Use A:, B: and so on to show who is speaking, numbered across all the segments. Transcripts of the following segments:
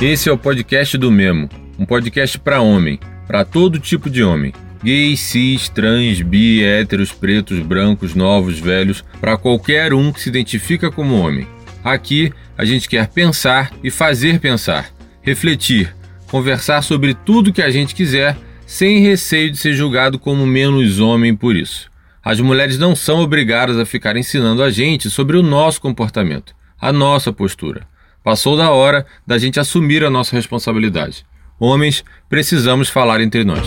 A: Esse é o podcast do Memo, um podcast para homem, para todo tipo de homem. Gays, cis, trans, bi, héteros, pretos, brancos, novos, velhos, para qualquer um que se identifica como homem. Aqui a gente quer pensar e fazer pensar, refletir, conversar sobre tudo que a gente quiser, sem receio de ser julgado como menos homem por isso. As mulheres não são obrigadas a ficar ensinando a gente sobre o nosso comportamento, a nossa postura. Passou da hora da gente assumir a nossa responsabilidade. Homens, precisamos falar entre nós.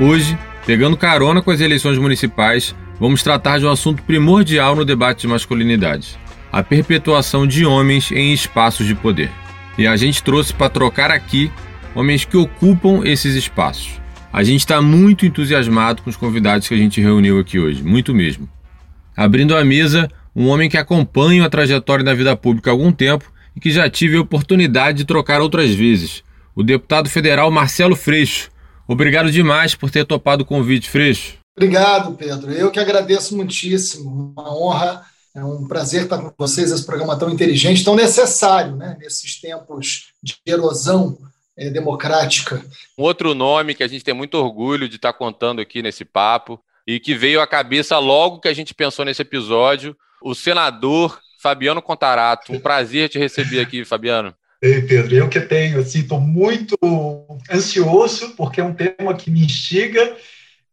A: Hoje, pegando carona com as eleições municipais, vamos tratar de um assunto primordial no debate de masculinidade: a perpetuação de homens em espaços de poder. E a gente trouxe para trocar aqui homens que ocupam esses espaços. A gente está muito entusiasmado com os convidados que a gente reuniu aqui hoje, muito mesmo. Abrindo a mesa, um homem que acompanha a trajetória da vida pública há algum tempo e que já tive a oportunidade de trocar outras vezes, o deputado federal Marcelo Freixo. Obrigado demais por ter topado o convite, Freixo.
B: Obrigado, Pedro. Eu que agradeço muitíssimo. Uma honra, é um prazer estar com vocês. Esse programa tão inteligente, tão necessário, né? Nesses tempos de erosão é, democrática.
A: Um outro nome que a gente tem muito orgulho de estar contando aqui nesse papo e que veio à cabeça logo que a gente pensou nesse episódio, o senador Fabiano Contarato. Um prazer te receber aqui, Fabiano.
C: Ei, Pedro, eu que tenho, assim, estou muito ansioso, porque é um tema que me instiga,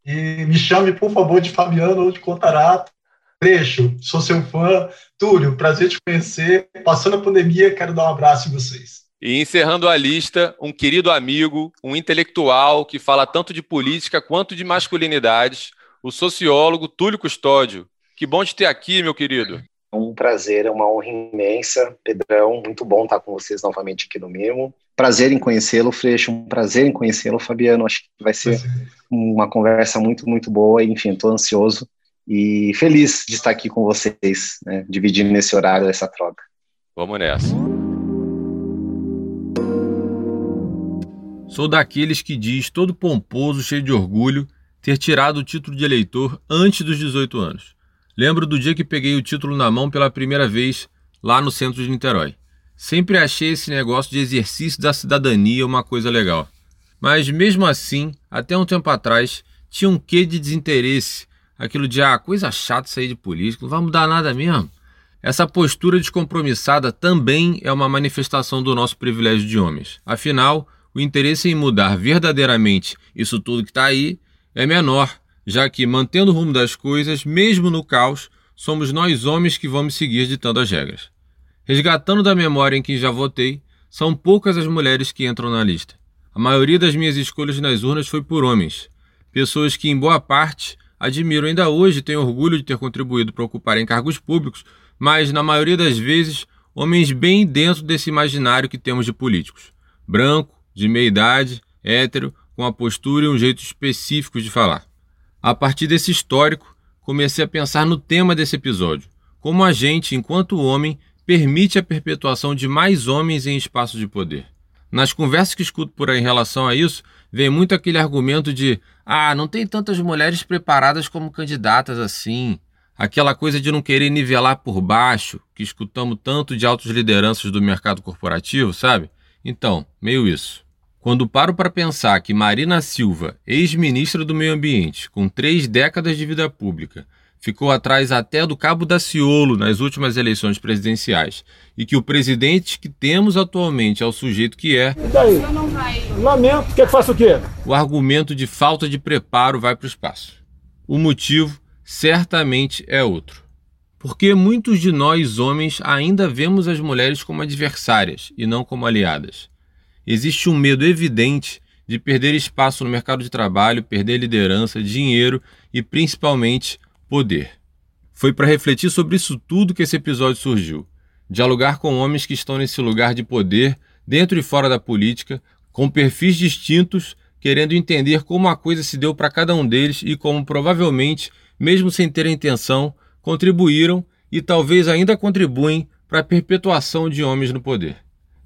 C: e me chame, por favor, de Fabiano ou de Contarato. Trecho, sou seu fã. Túlio, prazer te conhecer. Passando a pandemia, quero dar um abraço em vocês.
A: E encerrando a lista, um querido amigo, um intelectual que fala tanto de política quanto de masculinidades, o sociólogo Túlio Custódio. Que bom te ter aqui, meu querido.
D: Um prazer, é uma honra imensa, Pedrão. Muito bom estar com vocês novamente aqui no Mimo. Prazer em conhecê-lo, Freixo. Um prazer em conhecê-lo, Fabiano. Acho que vai ser uma conversa muito, muito boa. Enfim, estou ansioso e feliz de estar aqui com vocês, né, dividindo nesse horário essa troca.
A: Vamos nessa. Sou daqueles que diz, todo pomposo, cheio de orgulho, ter tirado o título de eleitor antes dos 18 anos. Lembro do dia que peguei o título na mão pela primeira vez lá no centro de Niterói. Sempre achei esse negócio de exercício da cidadania uma coisa legal. Mas mesmo assim, até um tempo atrás, tinha um quê de desinteresse, aquilo de ah, coisa chata sair de política, não vai mudar nada mesmo. Essa postura descompromissada também é uma manifestação do nosso privilégio de homens. Afinal, o interesse em mudar verdadeiramente isso tudo que está aí é menor, já que, mantendo o rumo das coisas, mesmo no caos, somos nós homens que vamos seguir ditando as regras. Resgatando da memória em quem já votei, são poucas as mulheres que entram na lista. A maioria das minhas escolhas nas urnas foi por homens, pessoas que, em boa parte, admiro ainda hoje e tenho orgulho de ter contribuído para ocuparem cargos públicos, mas, na maioria das vezes, homens bem dentro desse imaginário que temos de políticos. Branco, de meia idade, hétero, com a postura e um jeito específico de falar. A partir desse histórico, comecei a pensar no tema desse episódio: como a gente, enquanto homem, permite a perpetuação de mais homens em espaços de poder. Nas conversas que escuto por aí em relação a isso, vem muito aquele argumento de: ah, não tem tantas mulheres preparadas como candidatas assim. Aquela coisa de não querer nivelar por baixo, que escutamos tanto de altas lideranças do mercado corporativo, sabe? Então, meio isso. Quando paro para pensar que Marina Silva, ex-ministra do Meio Ambiente, com três décadas de vida pública, ficou atrás até do Cabo da Ciolo nas últimas eleições presidenciais, e que o presidente que temos atualmente é o sujeito que é.
E: E daí? Lamento, quer que faça o quê?
A: O argumento de falta de preparo vai para o espaço. O motivo certamente é outro. Porque muitos de nós, homens, ainda vemos as mulheres como adversárias e não como aliadas. Existe um medo evidente de perder espaço no mercado de trabalho, perder liderança, dinheiro e principalmente poder. Foi para refletir sobre isso tudo que esse episódio surgiu. Dialogar com homens que estão nesse lugar de poder, dentro e fora da política, com perfis distintos, querendo entender como a coisa se deu para cada um deles e como provavelmente, mesmo sem ter intenção, contribuíram e talvez ainda contribuem para a perpetuação de homens no poder.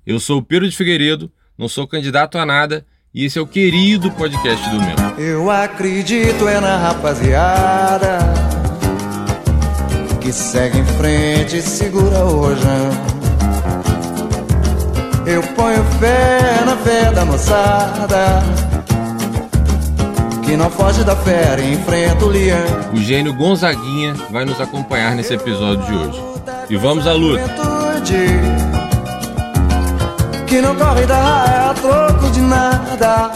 A: Eu sou o Pedro de Figueiredo, não sou candidato a nada e esse é o querido podcast do meu.
F: Eu acredito é na rapaziada que segue em frente e segura o rojão. Eu ponho fé na fé da moçada que não foge da fera e enfrenta o leão.
A: O gênio Gonzaguinha vai nos acompanhar nesse episódio de hoje. E vamos à luta.
F: Que não corre da a troco de nada.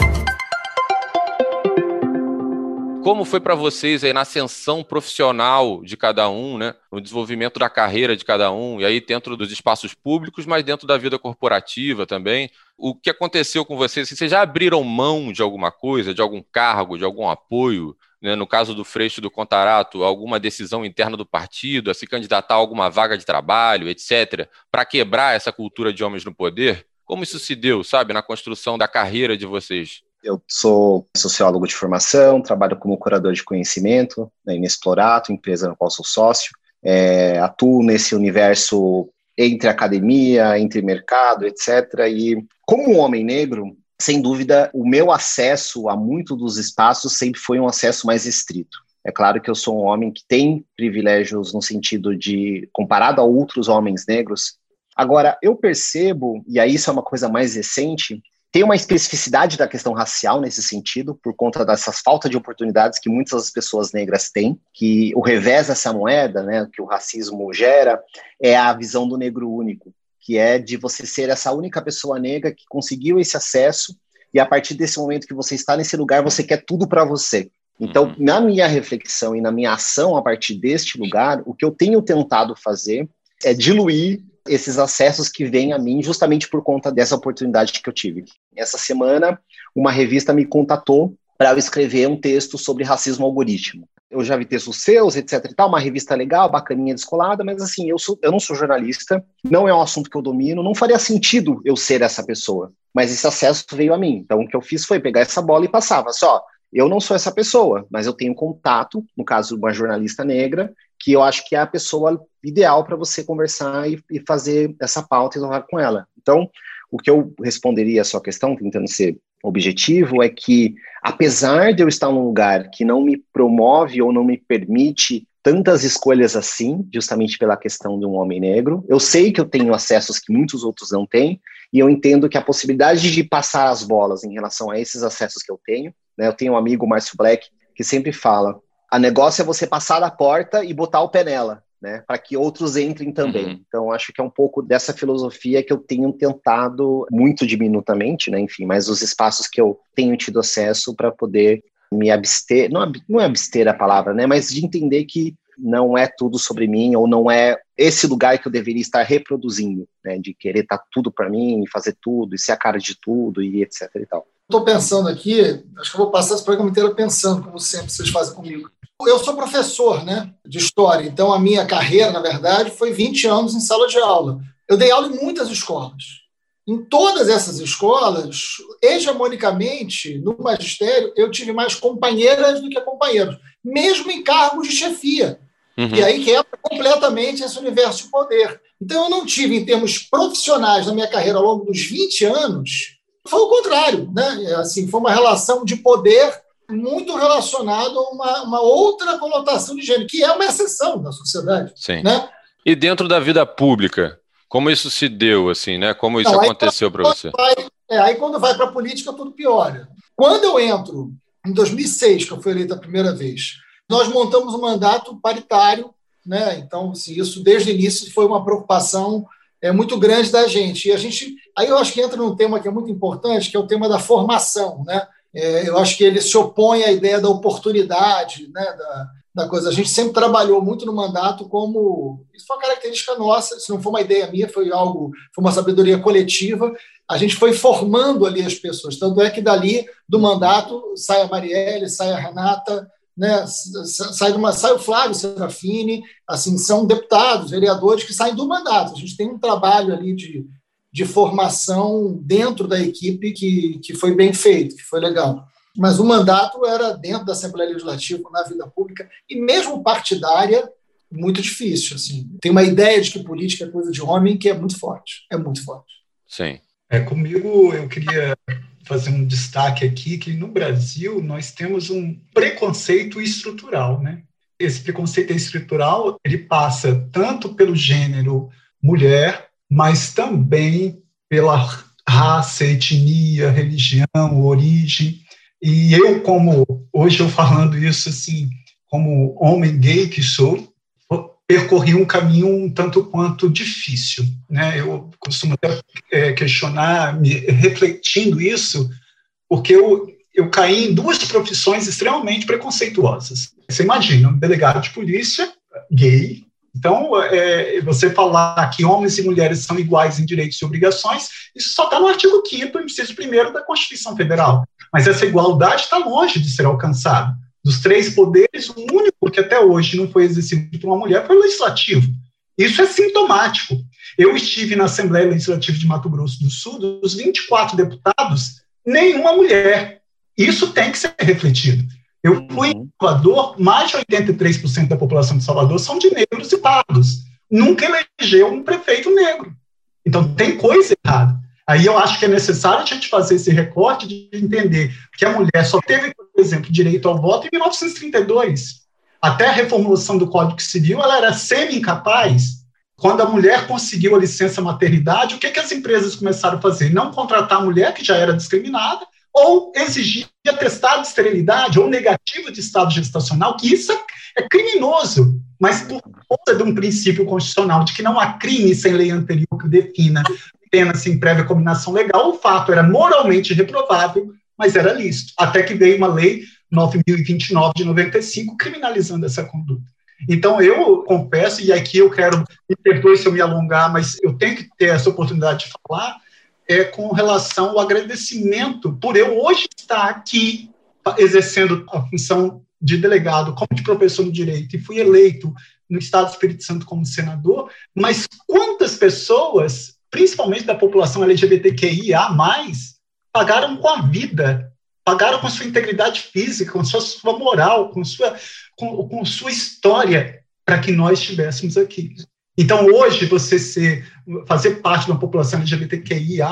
A: Como foi para vocês aí na ascensão profissional de cada um, né? No desenvolvimento da carreira de cada um, e aí dentro dos espaços públicos, mas dentro da vida corporativa também. O que aconteceu com vocês? Assim, vocês já abriram mão de alguma coisa, de algum cargo, de algum apoio? Né? No caso do Freixo do Contarato, alguma decisão interna do partido, a se candidatar a alguma vaga de trabalho, etc., para quebrar essa cultura de homens no poder? Como isso se deu, sabe, na construção da carreira de vocês?
D: Eu sou sociólogo de formação, trabalho como curador de conhecimento na Inexplorato, empresa na qual sou sócio. É, atuo nesse universo entre academia, entre mercado, etc. E como um homem negro, sem dúvida, o meu acesso a muito dos espaços sempre foi um acesso mais estrito. É claro que eu sou um homem que tem privilégios no sentido de, comparado a outros homens negros. Agora, eu percebo, e aí isso é uma coisa mais recente, tem uma especificidade da questão racial nesse sentido, por conta dessas faltas de oportunidades que muitas pessoas negras têm, que o revés dessa moeda, né, que o racismo gera, é a visão do negro único, que é de você ser essa única pessoa negra que conseguiu esse acesso e a partir desse momento que você está nesse lugar, você quer tudo para você. Então, uhum. na minha reflexão e na minha ação a partir deste lugar, o que eu tenho tentado fazer é diluir esses acessos que vêm a mim justamente por conta dessa oportunidade que eu tive. Essa semana, uma revista me contatou para eu escrever um texto sobre racismo algoritmo. Eu já vi textos seus, etc e tal, uma revista legal, bacaninha, descolada, mas assim, eu, sou, eu não sou jornalista, não é um assunto que eu domino, não faria sentido eu ser essa pessoa. Mas esse acesso veio a mim. Então, o que eu fiz foi pegar essa bola e passava. Só, eu não sou essa pessoa, mas eu tenho contato, no caso, uma jornalista negra, que eu acho que é a pessoa ideal para você conversar e, e, fazer essa pauta e falar com ela. Então, o que eu responderia à sua questão, tentando ser objetivo, é que, apesar de eu estar num lugar que não me promove ou não me permite tantas escolhas assim, justamente pela questão de um homem negro, eu sei que eu tenho acessos que muitos outros não têm, e eu entendo que a possibilidade de passar as bolas em relação a esses acessos que eu tenho, né, eu tenho um amigo, Márcio Black, que sempre fala, a negócio é você passar a porta e botar o pé nela, né, para que outros entrem também. Uhum. Então, acho que é um pouco dessa filosofia que eu tenho tentado muito diminutamente, né, enfim, mas os espaços que eu tenho tido acesso para poder me abster, não, não é abster a palavra, né, mas de entender que não é tudo sobre mim ou não é esse lugar que eu deveria estar reproduzindo, né, de querer estar tá tudo para mim, fazer tudo e ser a cara de tudo e etc e tal.
B: Estou pensando aqui, acho que eu vou passar esse programa inteiro pensando, como sempre vocês fazem comigo. Eu sou professor né, de história, então a minha carreira, na verdade, foi 20 anos em sala de aula. Eu dei aula em muitas escolas. Em todas essas escolas, hegemonicamente, no magistério, eu tive mais companheiras do que companheiros, mesmo em cargos de chefia. Uhum. E aí quebra completamente esse universo de poder. Então, eu não tive, em termos profissionais, na minha carreira ao longo dos 20 anos, foi o contrário. Né? Assim, foi uma relação de poder muito relacionado a uma, uma, outra conotação de gênero, que é uma exceção da sociedade.
A: Sim.
B: Né?
A: E dentro da vida pública, como isso se deu, assim, né? Como isso Não, aconteceu para você?
B: Vai, é, aí quando vai para a política, tudo piora. Quando eu entro, em 2006, que eu fui eleito a primeira vez, nós montamos um mandato paritário, né? Então, assim, isso desde o início foi uma preocupação é, muito grande da gente. E a gente, aí eu acho que entra num tema que é muito importante, que é o tema da formação, né? É, eu acho que ele se opõe à ideia da oportunidade, né, da, da coisa. A gente sempre trabalhou muito no mandato como. Isso foi uma característica nossa, se não foi uma ideia minha, foi algo, foi uma sabedoria coletiva. A gente foi formando ali as pessoas. Tanto é que dali, do mandato, sai a Marielle, sai a Renata, né, sai, uma, sai o Flávio Serafini, assim, são deputados, vereadores que saem do mandato. A gente tem um trabalho ali de de formação dentro da equipe que, que foi bem feito, que foi legal. Mas o mandato era dentro da Assembleia Legislativa, na vida pública, e mesmo partidária, muito difícil. Assim. Tem uma ideia de que política é coisa de homem que é muito forte. É muito forte.
A: Sim.
C: É, comigo, eu queria fazer um destaque aqui, que no Brasil nós temos um preconceito estrutural, né? esse preconceito estrutural, ele passa tanto pelo gênero mulher, mas também pela raça, etnia, religião, origem. E eu, como hoje eu falando isso assim, como homem gay que sou, percorri um caminho um tanto quanto difícil. Né? Eu costumo até é, questionar, me, refletindo isso, porque eu, eu caí em duas profissões extremamente preconceituosas. Você imagina, um delegado de polícia gay. Então, é, você falar que homens e mulheres são iguais em direitos e obrigações, isso só está no artigo 5º, inciso 1 da Constituição Federal. Mas essa igualdade está longe de ser alcançada. Dos três poderes, o único que até hoje não foi exercido por uma mulher foi o legislativo. Isso é sintomático. Eu estive na Assembleia Legislativa de Mato Grosso do Sul, dos 24 deputados, nenhuma mulher. Isso tem que ser refletido. Eu fui em Salvador, mais de 83% da população de Salvador são de negros e pardos. Nunca elegeu um prefeito negro. Então tem coisa errada. Aí eu acho que é necessário a gente fazer esse recorte de entender que a mulher só teve, por exemplo, direito ao voto em 1932. Até a reformulação do Código Civil, ela era semi-incapaz. Quando a mulher conseguiu a licença maternidade, o que, que as empresas começaram a fazer? Não contratar a mulher, que já era discriminada, ou exigir atestado de esterilidade ou negativo de estado gestacional, que isso é, é criminoso, mas por conta de um princípio constitucional de que não há crime sem lei anterior que defina pena sem prévia combinação legal, o fato era moralmente reprovável, mas era lícito, até que veio uma lei 9029 de 95 criminalizando essa conduta. Então, eu confesso, e aqui eu quero, me perdoe se eu me alongar, mas eu tenho que ter essa oportunidade de falar, é com relação ao agradecimento por eu hoje estar aqui exercendo a função de delegado, como de professor de direito, e fui eleito no Estado do Espírito Santo como senador, mas quantas pessoas principalmente da população LGBTQIA+, pagaram com a vida, pagaram com sua integridade física, com sua, sua moral, com sua, com, com sua história, para que nós estivéssemos aqui. Então, hoje, você ser, fazer parte de uma população LGBTQIA+,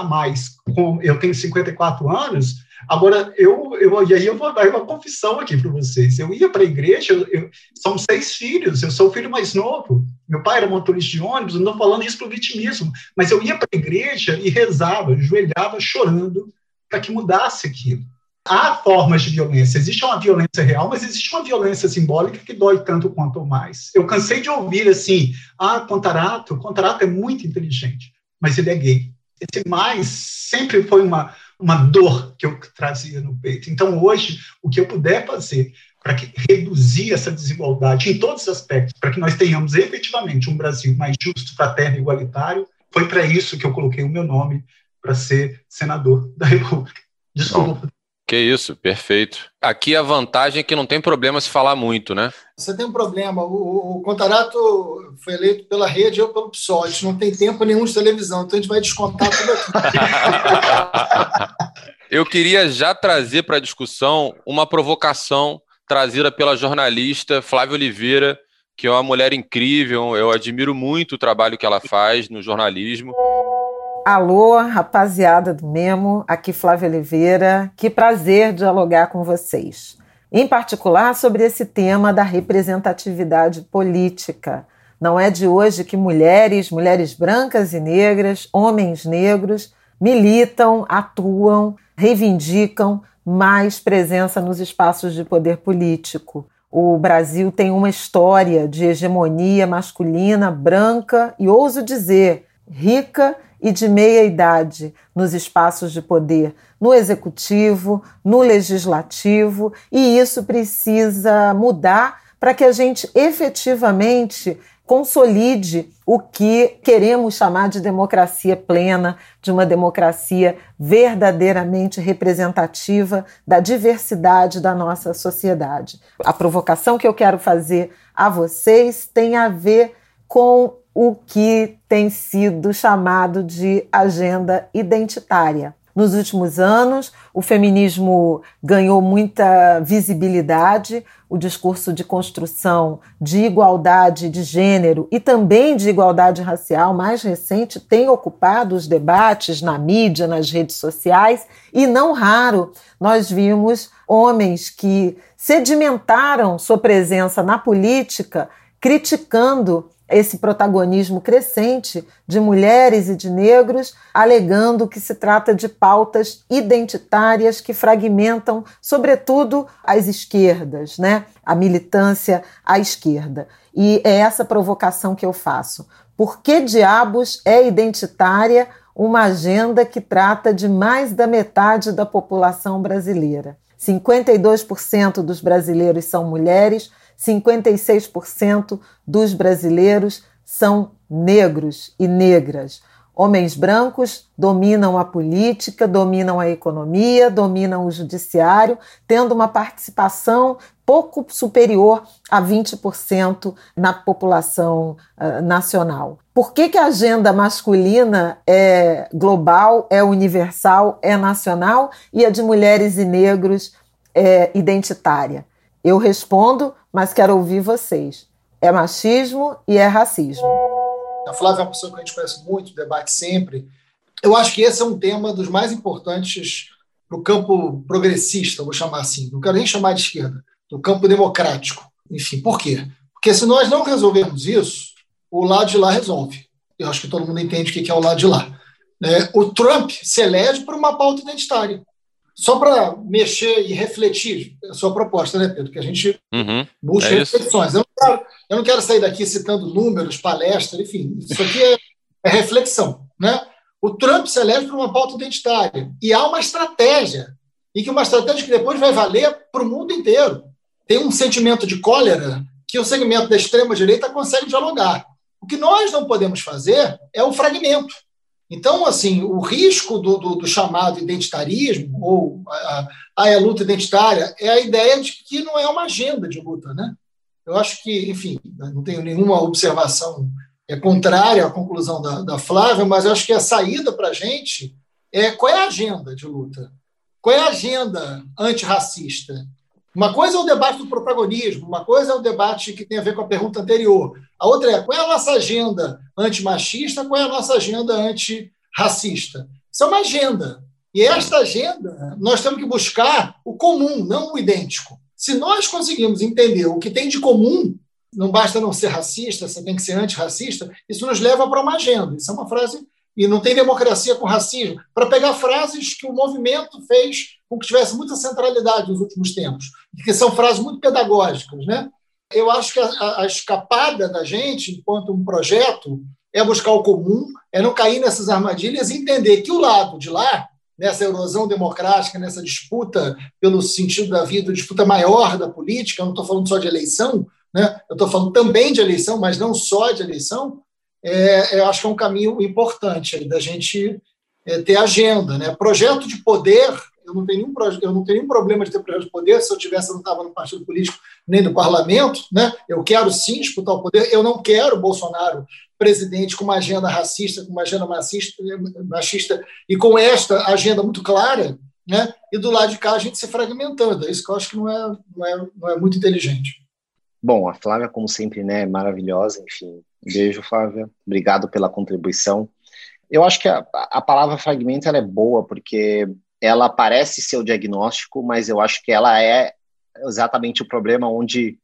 C: com, eu tenho 54 anos, agora, eu, eu, e aí eu vou dar uma confissão aqui para vocês. Eu ia para a igreja, eu, são seis filhos, eu sou o filho mais novo. Meu pai era motorista de ônibus, não estou falando isso para o vitimismo, mas eu ia para a igreja e rezava, ajoelhava, chorando, para que mudasse aquilo há formas de violência. Existe uma violência real, mas existe uma violência simbólica que dói tanto quanto mais. Eu cansei de ouvir assim: ah, Contarato, Contarato é muito inteligente, mas ele é gay. Esse mais sempre foi uma, uma dor que eu trazia no peito. Então, hoje, o que eu puder fazer para reduzir essa desigualdade em todos os aspectos, para que nós tenhamos efetivamente um Brasil mais justo, fraterno e igualitário, foi para isso que eu coloquei o meu nome para ser senador da República. Desculpa.
A: Que isso, perfeito. Aqui a vantagem é que não tem problema se falar muito, né?
B: Você tem um problema. O, o Contarato foi eleito pela rede ou pelo PSOL. A gente não tem tempo nenhum de televisão, então a gente vai descontar tudo aqui.
A: Eu queria já trazer para a discussão uma provocação trazida pela jornalista Flávia Oliveira, que é uma mulher incrível. Eu admiro muito o trabalho que ela faz no jornalismo.
G: Alô, rapaziada do Memo, aqui Flávia Oliveira. Que prazer dialogar com vocês. Em particular sobre esse tema da representatividade política. Não é de hoje que mulheres, mulheres brancas e negras, homens negros militam, atuam, reivindicam mais presença nos espaços de poder político. O Brasil tem uma história de hegemonia masculina, branca e, ouso dizer, rica e de meia idade nos espaços de poder, no executivo, no legislativo, e isso precisa mudar para que a gente efetivamente consolide o que queremos chamar de democracia plena, de uma democracia verdadeiramente representativa da diversidade da nossa sociedade. A provocação que eu quero fazer a vocês tem a ver com o que tem sido chamado de agenda identitária. Nos últimos anos, o feminismo ganhou muita visibilidade, o discurso de construção de igualdade de gênero e também de igualdade racial mais recente tem ocupado os debates na mídia, nas redes sociais, e não raro nós vimos homens que sedimentaram sua presença na política criticando esse protagonismo crescente de mulheres e de negros, alegando que se trata de pautas identitárias que fragmentam, sobretudo, as esquerdas, né? a militância à esquerda. E é essa provocação que eu faço. Por que diabos é identitária uma agenda que trata de mais da metade da população brasileira? 52% dos brasileiros são mulheres, 56% dos brasileiros são negros e negras. Homens brancos dominam a política, dominam a economia, dominam o judiciário, tendo uma participação pouco superior a 20% na população uh, nacional. Por que, que a agenda masculina é global, é universal, é nacional e a de mulheres e negros é identitária? Eu respondo, mas quero ouvir vocês. É machismo e é racismo.
B: A Flávia é uma pessoa que a gente conhece muito, debate sempre. Eu acho que esse é um tema dos mais importantes para o campo progressista, vou chamar assim. Não quero nem chamar de esquerda, do campo democrático. Enfim, por quê? Porque se nós não resolvermos isso, o lado de lá resolve. Eu acho que todo mundo entende o que é o lado de lá. É, o Trump se elege por uma pauta identitária. Só para mexer e refletir a sua proposta, né, Pedro? Que a gente uhum, busca é reflexões. Eu não, quero, eu não, quero, sair daqui citando números, palestras, enfim. Isso aqui é, é reflexão. Né? O Trump se elege por uma pauta identitária. E há uma estratégia, e que uma estratégia que depois vai valer para o mundo inteiro. Tem um sentimento de cólera que o segmento da extrema-direita consegue dialogar. O que nós não podemos fazer é o fragmento. Então, assim, o risco do, do, do chamado identitarismo, ou a, a, a, luta identitária, é a ideia de que não é uma agenda de luta. Né? Eu acho que, enfim, não tenho nenhuma observação é contrária à conclusão da, da Flávia, mas acho que a saída para a gente é qual é a agenda de luta? Qual é a agenda antirracista? Uma coisa é o debate do protagonismo, uma coisa é o debate que tem a ver com a pergunta anterior. A outra é qual é a nossa agenda antimachista, qual é a nossa agenda antirracista. Isso é uma agenda. E esta agenda, nós temos que buscar o comum, não o idêntico. Se nós conseguirmos entender o que tem de comum, não basta não ser racista, você tem que ser antirracista, isso nos leva para uma agenda. Isso é uma frase e não tem democracia com racismo, para pegar frases que o movimento fez com que tivesse muita centralidade nos últimos tempos, que são frases muito pedagógicas. Né? Eu acho que a, a escapada da gente, enquanto um projeto, é buscar o comum, é não cair nessas armadilhas e entender que o lado de lá, nessa erosão democrática, nessa disputa pelo sentido da vida, disputa maior da política, eu não estou falando só de eleição, né? eu estou falando também de eleição, mas não só de eleição, é, eu acho que é um caminho importante da gente é, ter agenda. Né? Projeto de poder, eu não, tenho nenhum, eu não tenho nenhum problema de ter projeto de poder, se eu tivesse, eu não estava no partido político nem no parlamento. Né? Eu quero sim disputar o poder, eu não quero Bolsonaro presidente com uma agenda racista, com uma agenda machista, machista e com esta agenda muito clara, né? e do lado de cá a gente se fragmentando. É isso que eu acho que não é, não é, não é muito inteligente.
D: Bom, a Flávia, como sempre, né, maravilhosa, enfim, Beijo, Flávia. Obrigado pela contribuição. Eu acho que a, a palavra fragmento é boa, porque ela parece ser o diagnóstico, mas eu acho que ela é exatamente o problema onde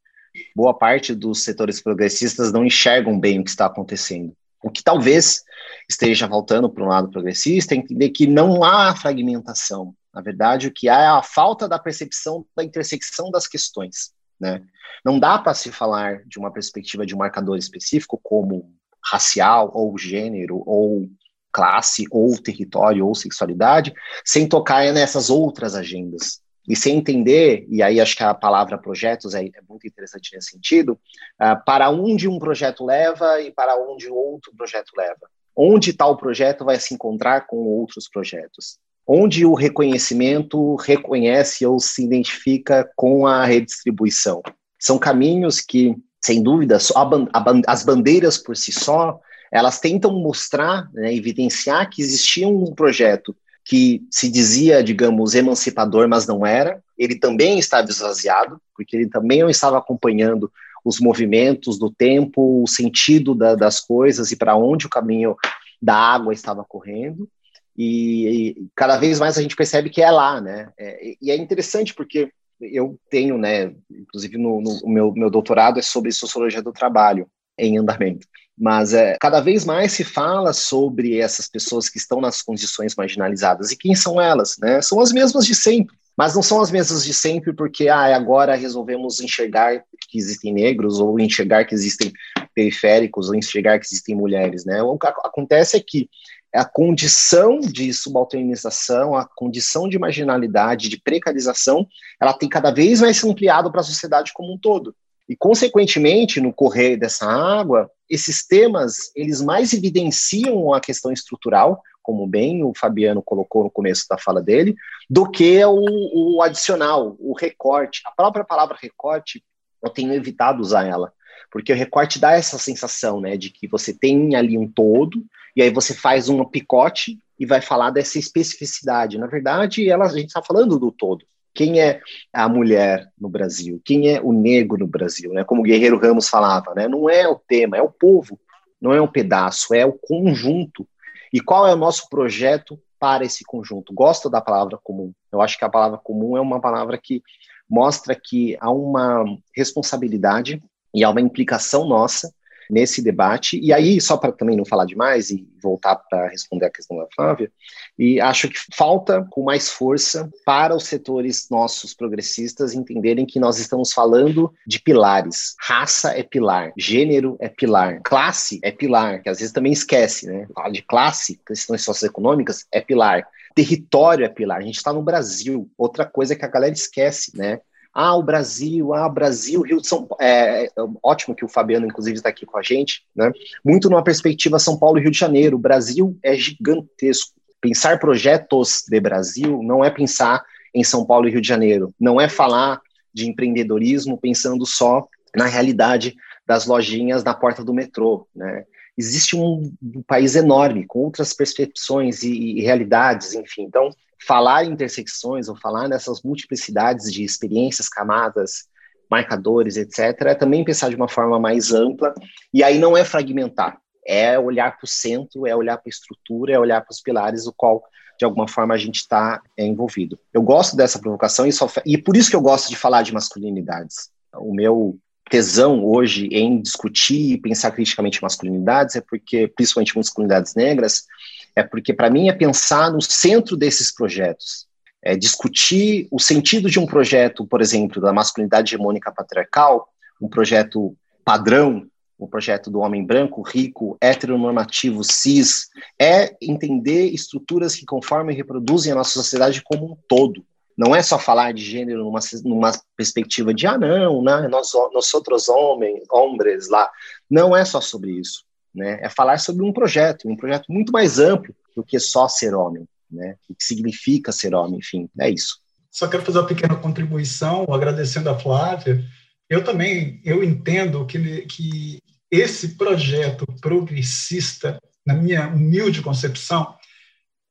D: boa parte dos setores progressistas não enxergam bem o que está acontecendo. O que talvez esteja voltando para um lado progressista é entender que não há fragmentação. Na verdade, o que há é a falta da percepção da intersecção das questões. Né? Não dá para se falar de uma perspectiva de um marcador específico, como racial, ou gênero, ou classe, ou território, ou sexualidade, sem tocar nessas outras agendas. E sem entender, e aí acho que a palavra projetos é, é muito interessante nesse sentido, uh, para onde um projeto leva e para onde outro projeto leva. Onde tal projeto vai se encontrar com outros projetos onde o reconhecimento reconhece ou se identifica com a redistribuição. São caminhos que, sem dúvida, as bandeiras por si só, elas tentam mostrar, né, evidenciar que existia um projeto que se dizia, digamos, emancipador, mas não era. Ele também estava esvaziado, porque ele também não estava acompanhando os movimentos do tempo, o sentido da, das coisas e para onde o caminho da água estava correndo. E, e, cada vez mais a gente percebe que é lá, né? É, e é interessante porque eu tenho, né, inclusive no, no meu, meu doutorado é sobre sociologia do trabalho em andamento. Mas é, cada vez mais se fala sobre essas pessoas que estão nas condições marginalizadas. E quem são elas? Né? São as mesmas de sempre. Mas não são as mesmas de sempre porque ah, agora resolvemos enxergar que existem negros, ou enxergar que existem periféricos, ou enxergar que existem mulheres. Né? O que acontece é que a condição de subalternização, a condição de marginalidade, de precarização, ela tem cada vez mais se ampliado para a sociedade como um todo. E, consequentemente, no correr dessa água, esses temas, eles mais evidenciam a questão estrutural, como bem o Fabiano colocou no começo da fala dele, do que o, o adicional, o recorte. A própria palavra recorte, eu tenho evitado usar ela, porque o recorte dá essa sensação, né, de que você tem ali um todo, e aí você faz um picote e vai falar dessa especificidade. Na verdade, ela, a gente está falando do todo quem é a mulher no Brasil, quem é o negro no Brasil, né? Como o Guerreiro Ramos falava, né? Não é o tema, é o povo, não é um pedaço, é o conjunto. E qual é o nosso projeto para esse conjunto? Gosto da palavra comum. Eu acho que a palavra comum é uma palavra que mostra que há uma responsabilidade e há uma implicação nossa nesse debate. E aí, só para também não falar demais e voltar para responder a questão da Flávia, e acho que falta com mais força para os setores nossos progressistas entenderem que nós estamos falando de pilares. Raça é pilar, gênero é pilar, classe é pilar, que às vezes também esquece, né? Fala de classe, questões socioeconômicas é pilar. Território é pilar. A gente está no Brasil. Outra coisa que a galera esquece, né? Ah, o Brasil, ah, Brasil, Rio de São Paulo. É, é, ótimo que o Fabiano, inclusive, está aqui com a gente, né? Muito numa perspectiva São Paulo e Rio de Janeiro. O Brasil é gigantesco. Pensar projetos de Brasil não é pensar em São Paulo e Rio de Janeiro. Não é falar de empreendedorismo pensando só na realidade das lojinhas na porta do metrô, né? Existe um, um país enorme, com outras percepções e, e realidades, enfim. Então, falar em intersecções ou falar nessas multiplicidades de experiências, camadas, marcadores, etc., é também pensar de uma forma mais ampla, e aí não é fragmentar, é olhar para o centro, é olhar para a estrutura, é olhar para os pilares, o qual, de alguma forma, a gente está é, envolvido. Eu gosto dessa provocação e, só, e por isso que eu gosto de falar de masculinidades. O meu tesão hoje em discutir e pensar criticamente masculinidades é porque, principalmente masculinidades negras, é porque para mim é pensar no centro desses projetos, é discutir o sentido de um projeto, por exemplo, da masculinidade hegemônica patriarcal, um projeto padrão, um projeto do homem branco, rico, heteronormativo, cis, é entender estruturas que conformam e reproduzem a nossa sociedade como um todo. Não é só falar de gênero numa, numa perspectiva de, ah, não, né, nós, nós outros homens, homens lá. Não é só sobre isso né? É falar sobre um projeto, um projeto muito mais amplo do que só ser homem, né? O que significa ser homem, enfim, é isso.
C: Só quero fazer uma pequena contribuição, agradecendo a Flávia. Eu também, eu entendo que, que esse projeto progressista, na minha humilde concepção,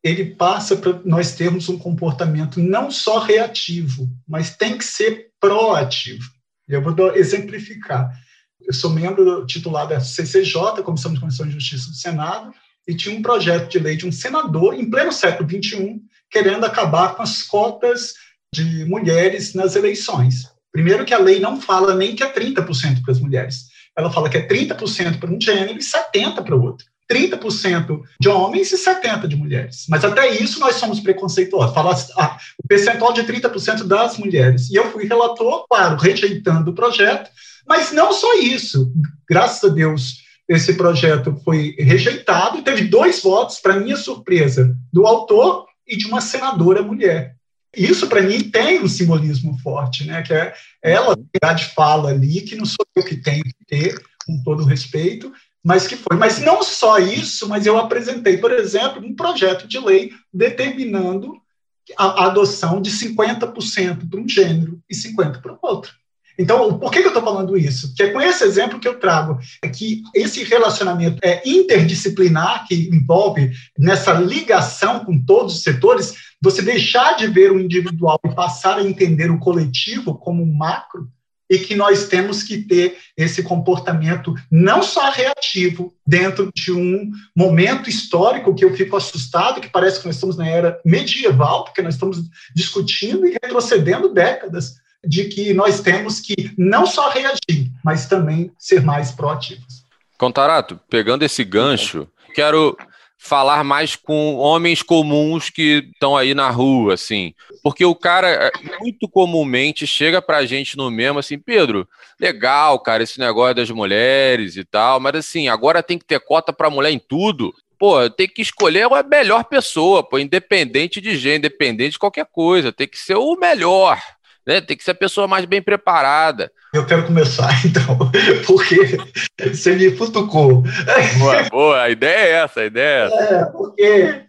C: ele passa para nós termos um comportamento não só reativo, mas tem que ser proativo. Eu vou exemplificar eu sou membro titular da CCJ, Comissão de Constituição e Justiça do Senado, e tinha um projeto de lei de um senador, em pleno século XXI, querendo acabar com as cotas de mulheres nas eleições. Primeiro que a lei não fala nem que é 30% para as mulheres. Ela fala que é 30% para um gênero e 70% para o outro. 30% de homens e 70% de mulheres. Mas até isso nós somos preconceituosos. Fala ah, o percentual de 30% das mulheres. E eu fui relator, claro, rejeitando o projeto, mas não só isso. Graças a Deus, esse projeto foi rejeitado. Teve dois votos, para minha surpresa, do autor e de uma senadora mulher. Isso, para mim, tem um simbolismo forte, né? que é ela de fala ali, que não sou eu que tenho que ter, com todo respeito, mas que foi. Mas não só isso, mas eu apresentei, por exemplo, um projeto de lei determinando a adoção de 50% para um gênero e 50% para o outro. Então, por que, eu estou falando isso? Que é com esse exemplo que eu trago, é que esse relacionamento é interdisciplinar, que envolve nessa ligação com todos os setores, você deixar de ver o individual e passar a entender o coletivo como um macro, e que nós temos que ter esse comportamento não só reativo dentro de um momento histórico que eu fico assustado, que parece que nós estamos na era medieval, porque nós estamos discutindo e retrocedendo décadas de que nós temos que não só reagir, mas também ser mais proativos.
A: Contarato, pegando esse gancho, quero falar mais com homens comuns que estão aí na rua, assim. Porque o cara é, muito comumente chega pra gente no mesmo assim, Pedro, legal, cara, esse negócio das mulheres e tal, mas assim, agora tem que ter cota pra mulher em tudo. Pô, tem que escolher a melhor pessoa, pô, independente de gênero, independente de qualquer coisa, tem que ser o melhor né? Tem que ser a pessoa mais bem preparada.
C: Eu quero começar, então, porque você me futucou.
A: Boa, boa, a ideia é essa, a ideia é essa.
C: É, porque,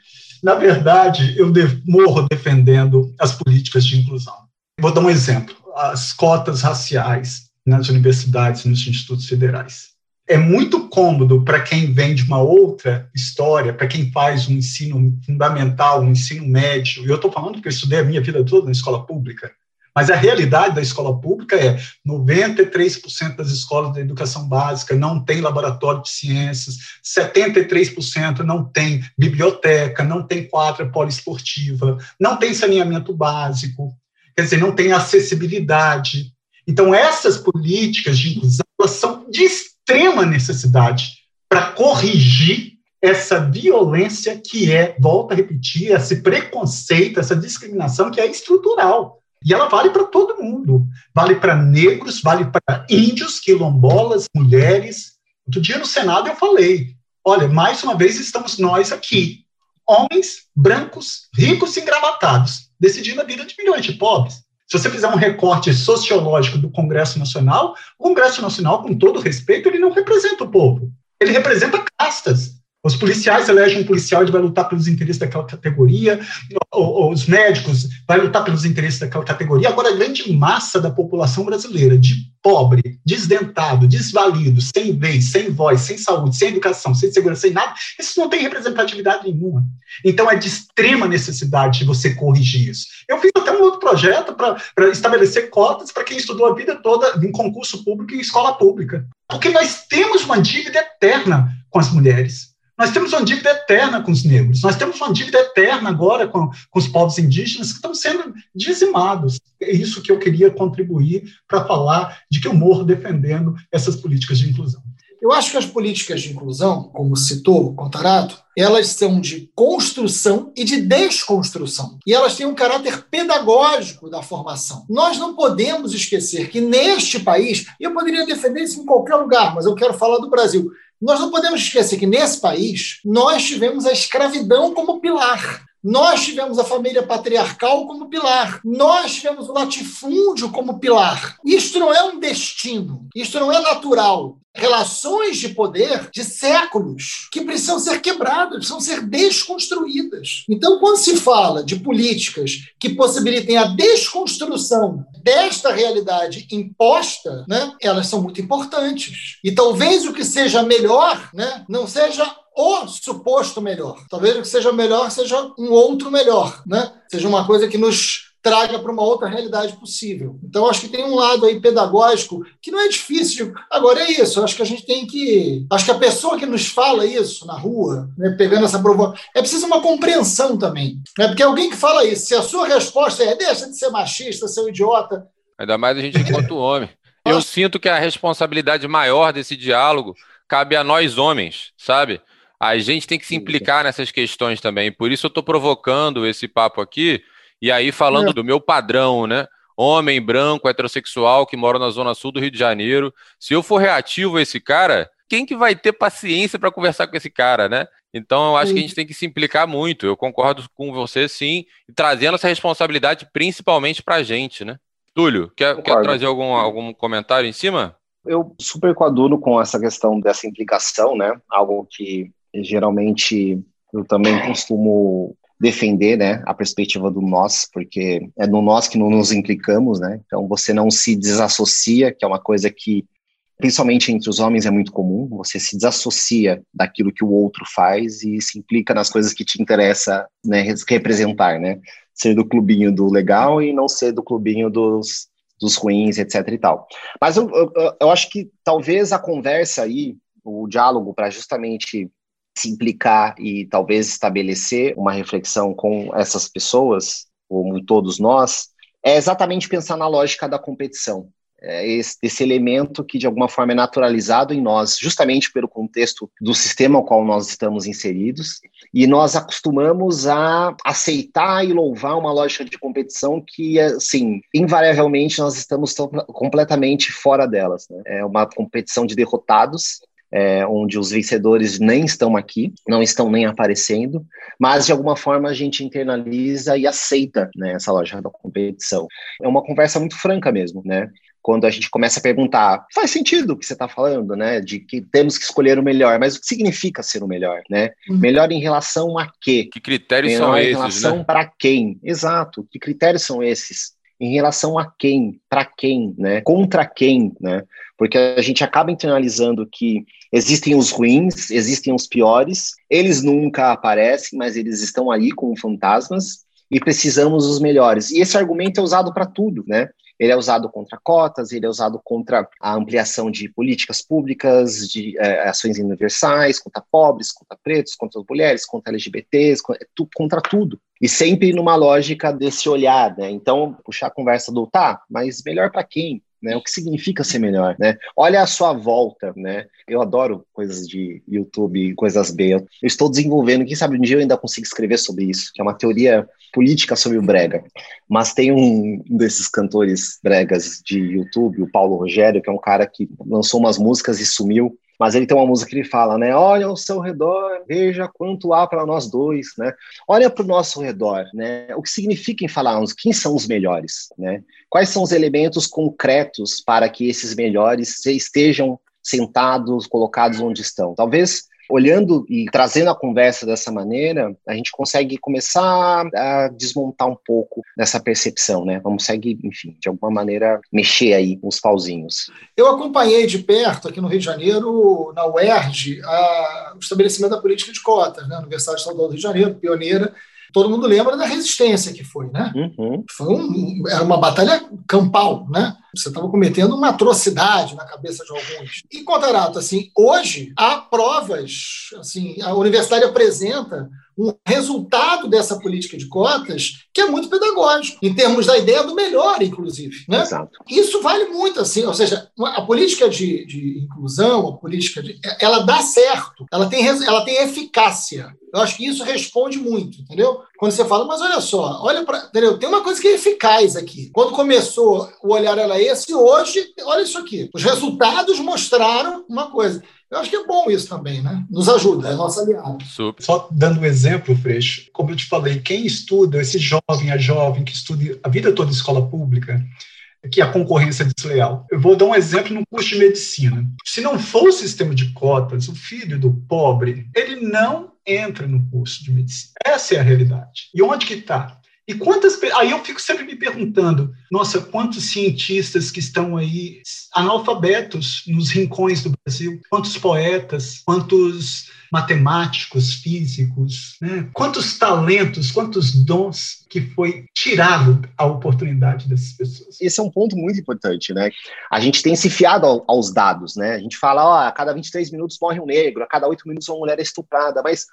C: na verdade, eu morro defendendo as políticas de inclusão. Vou dar um exemplo: as cotas raciais nas universidades, nos institutos federais. É muito cômodo para quem vem de uma outra história, para quem faz um ensino fundamental, um ensino médio, e eu estou falando que eu estudei a minha vida toda na escola pública, mas a realidade da escola pública é 93% das escolas da educação básica não tem laboratório de ciências, 73% não tem biblioteca, não tem quadra poliesportiva, não tem saneamento básico, quer dizer, não tem acessibilidade. Então, essas políticas de inclusão são de extrema necessidade para corrigir essa violência que é, volta a repetir, esse preconceito, essa discriminação que é estrutural. E ela vale para todo mundo. Vale para negros, vale para índios, quilombolas, mulheres. Outro dia no Senado eu falei: olha, mais uma vez estamos nós aqui, homens brancos, ricos e engravatados, decidindo a vida de milhões de pobres. Se você fizer um recorte sociológico do Congresso Nacional, o Congresso Nacional, com todo respeito, ele não representa o povo. Ele representa castas. Os policiais elegem um policial, ele vai lutar pelos interesses daquela categoria, os médicos vai lutar pelos interesses daquela categoria. Agora, a grande massa da população brasileira, de pobre, desdentado, desvalido, sem vez, sem voz, sem saúde, sem educação, sem segurança, sem nada, esses não têm representatividade nenhuma. Então, é de extrema necessidade de você corrigir isso. Eu fiz até um outro projeto para estabelecer cotas para quem estudou a vida toda em concurso público e escola pública. Porque nós temos uma dívida eterna com as mulheres. Nós temos uma dívida eterna com os negros, nós temos uma dívida eterna agora com, com os povos indígenas que estão sendo dizimados. É isso que eu queria contribuir para falar de que eu morro defendendo essas políticas de inclusão.
B: Eu acho que as políticas de inclusão, como citou o Contarato, elas são de construção e de desconstrução. E elas têm um caráter pedagógico da formação. Nós não podemos esquecer que neste país, e eu poderia defender isso em qualquer lugar, mas eu quero falar do Brasil, nós não podemos esquecer que nesse país nós tivemos a escravidão como pilar. Nós tivemos a família patriarcal como pilar. Nós tivemos o latifúndio como pilar. Isto não é um destino. Isto não é natural relações de poder de séculos que precisam ser quebradas, precisam ser desconstruídas. Então, quando se fala de políticas que possibilitem a desconstrução desta realidade imposta, né, elas são muito importantes. E talvez o que seja melhor né, não seja o suposto melhor. Talvez o que seja melhor seja um outro melhor, né? Seja uma coisa que nos traga para uma outra realidade possível. Então, acho que tem um lado aí pedagógico que não é difícil. Agora, é isso. Acho que a gente tem que. Acho que a pessoa que nos fala isso na rua, né, pegando essa provocação, é preciso uma compreensão também. Né? Porque alguém que fala isso, se a sua resposta é deixa de ser machista, ser um idiota.
A: Ainda mais a gente enquanto homem. Eu sinto que a responsabilidade maior desse diálogo cabe a nós homens, sabe? A gente tem que se implicar nessas questões também. Por isso eu estou provocando esse papo aqui, e aí, falando é. do meu padrão, né? Homem branco, heterossexual, que mora na zona sul do Rio de Janeiro. Se eu for reativo a esse cara, quem que vai ter paciência para conversar com esse cara, né? Então, eu acho sim. que a gente tem que se implicar muito. Eu concordo com você, sim, e trazendo essa responsabilidade principalmente para a gente, né? Túlio, quer, quer trazer algum, algum comentário em cima?
D: Eu super coaduno com essa questão dessa implicação, né? Algo que geralmente eu também costumo defender, né, a perspectiva do nós, porque é no nós que não nos implicamos, né? Então você não se desassocia, que é uma coisa que principalmente entre os homens é muito comum, você se desassocia daquilo que o outro faz e se implica nas coisas que te interessa, né, representar, né? Ser do clubinho do legal e não ser do clubinho dos, dos ruins, etc e tal. Mas eu, eu, eu acho que talvez a conversa aí, o diálogo para justamente se implicar e talvez estabelecer uma reflexão com essas pessoas, como todos nós, é exatamente pensar na lógica da competição. É esse, esse, elemento que de alguma forma é naturalizado em nós, justamente pelo contexto do sistema ao qual nós estamos inseridos, e nós acostumamos a aceitar e louvar uma lógica de competição que, assim, invariavelmente nós estamos completamente fora delas. Né? É uma competição de derrotados, é, onde os vencedores nem estão aqui, não estão nem aparecendo, mas de alguma forma a gente internaliza e aceita né, essa lógica da competição. É uma conversa muito franca mesmo, né? Quando a gente começa a perguntar, faz sentido o que você está falando, né? De que temos que escolher o melhor, mas o que significa ser o melhor, né? Uhum. Melhor em relação a quê?
A: Que critérios melhor são esses? Em
D: relação
A: né?
D: para quem? Exato. Que critérios são esses? Em relação a quem? Para quem? Né? Contra quem? Né? Porque a gente acaba internalizando que Existem os ruins, existem os piores, eles nunca aparecem, mas eles estão aí como fantasmas e precisamos dos melhores. E esse argumento é usado para tudo, né? Ele é usado contra cotas, ele é usado contra a ampliação de políticas públicas, de é, ações universais, contra pobres, contra pretos, contra as mulheres, contra LGBTs, contra tudo. E sempre numa lógica desse olhar, né? Então, puxar a conversa do tá, mas melhor para quem? Né? O que significa ser melhor, né? Olha a sua volta, né? Eu adoro coisas de YouTube, coisas B. Eu estou desenvolvendo, quem sabe um dia eu ainda consigo escrever sobre isso, que é uma teoria política sobre o brega. Mas tem um desses cantores bregas de YouTube, o Paulo Rogério, que é um cara que lançou umas músicas e sumiu. Mas ele tem uma música que ele fala, né? Olha ao seu redor, veja quanto há para nós dois, né? Olha para o nosso redor, né? O que significa em falarmos quem são os melhores, né? Quais são os elementos concretos para que esses melhores estejam sentados, colocados onde estão? Talvez olhando e trazendo a conversa dessa maneira, a gente consegue começar a desmontar um pouco dessa percepção, né? Vamos seguir, enfim, de alguma maneira mexer aí com os pauzinhos.
B: Eu acompanhei de perto aqui no Rio de Janeiro, na UERJ, a, o estabelecimento da política de cotas, né? Universidade Estadual do Rio de Janeiro, pioneira todo mundo lembra da resistência que foi, né? Uhum. Foi um, era uma batalha campal, né? Você estava cometendo uma atrocidade na cabeça de alguns. E, Contarato, assim, hoje há provas, assim, a universidade apresenta um resultado dessa política de cotas que é muito pedagógico, em termos da ideia do melhor, inclusive. Né?
D: Exato.
B: Isso vale muito, assim, ou seja, a política de, de inclusão, a política de, ela dá certo, ela tem, ela tem eficácia. Eu acho que isso responde muito, entendeu? Quando você fala, mas olha só, olha para, entendeu? Tem uma coisa que é eficaz aqui. Quando começou, o olhar era esse, e hoje, olha isso aqui. Os resultados mostraram uma coisa. Eu acho que é bom isso também, né? Nos ajuda, é nosso aliado.
C: Super. Só dando um exemplo, Freixo, como eu te falei, quem estuda, esse jovem, a jovem que estuda a vida toda em escola pública, que a concorrência é desleal. Eu vou dar um exemplo no curso de medicina. Se não for o sistema de cotas, o filho do pobre, ele não entra no curso de medicina. Essa é a realidade. E onde que está? E quantas. Aí eu fico sempre me perguntando: nossa, quantos cientistas que estão aí analfabetos nos rincões do Brasil? Quantos poetas? Quantos matemáticos, físicos? Né? Quantos talentos, quantos dons que foi tirado a oportunidade dessas pessoas?
D: Esse é um ponto muito importante, né? A gente tem se fiado ao, aos dados, né? A gente fala: ó, a cada 23 minutos morre um negro, a cada 8 minutos uma mulher é estuprada, mas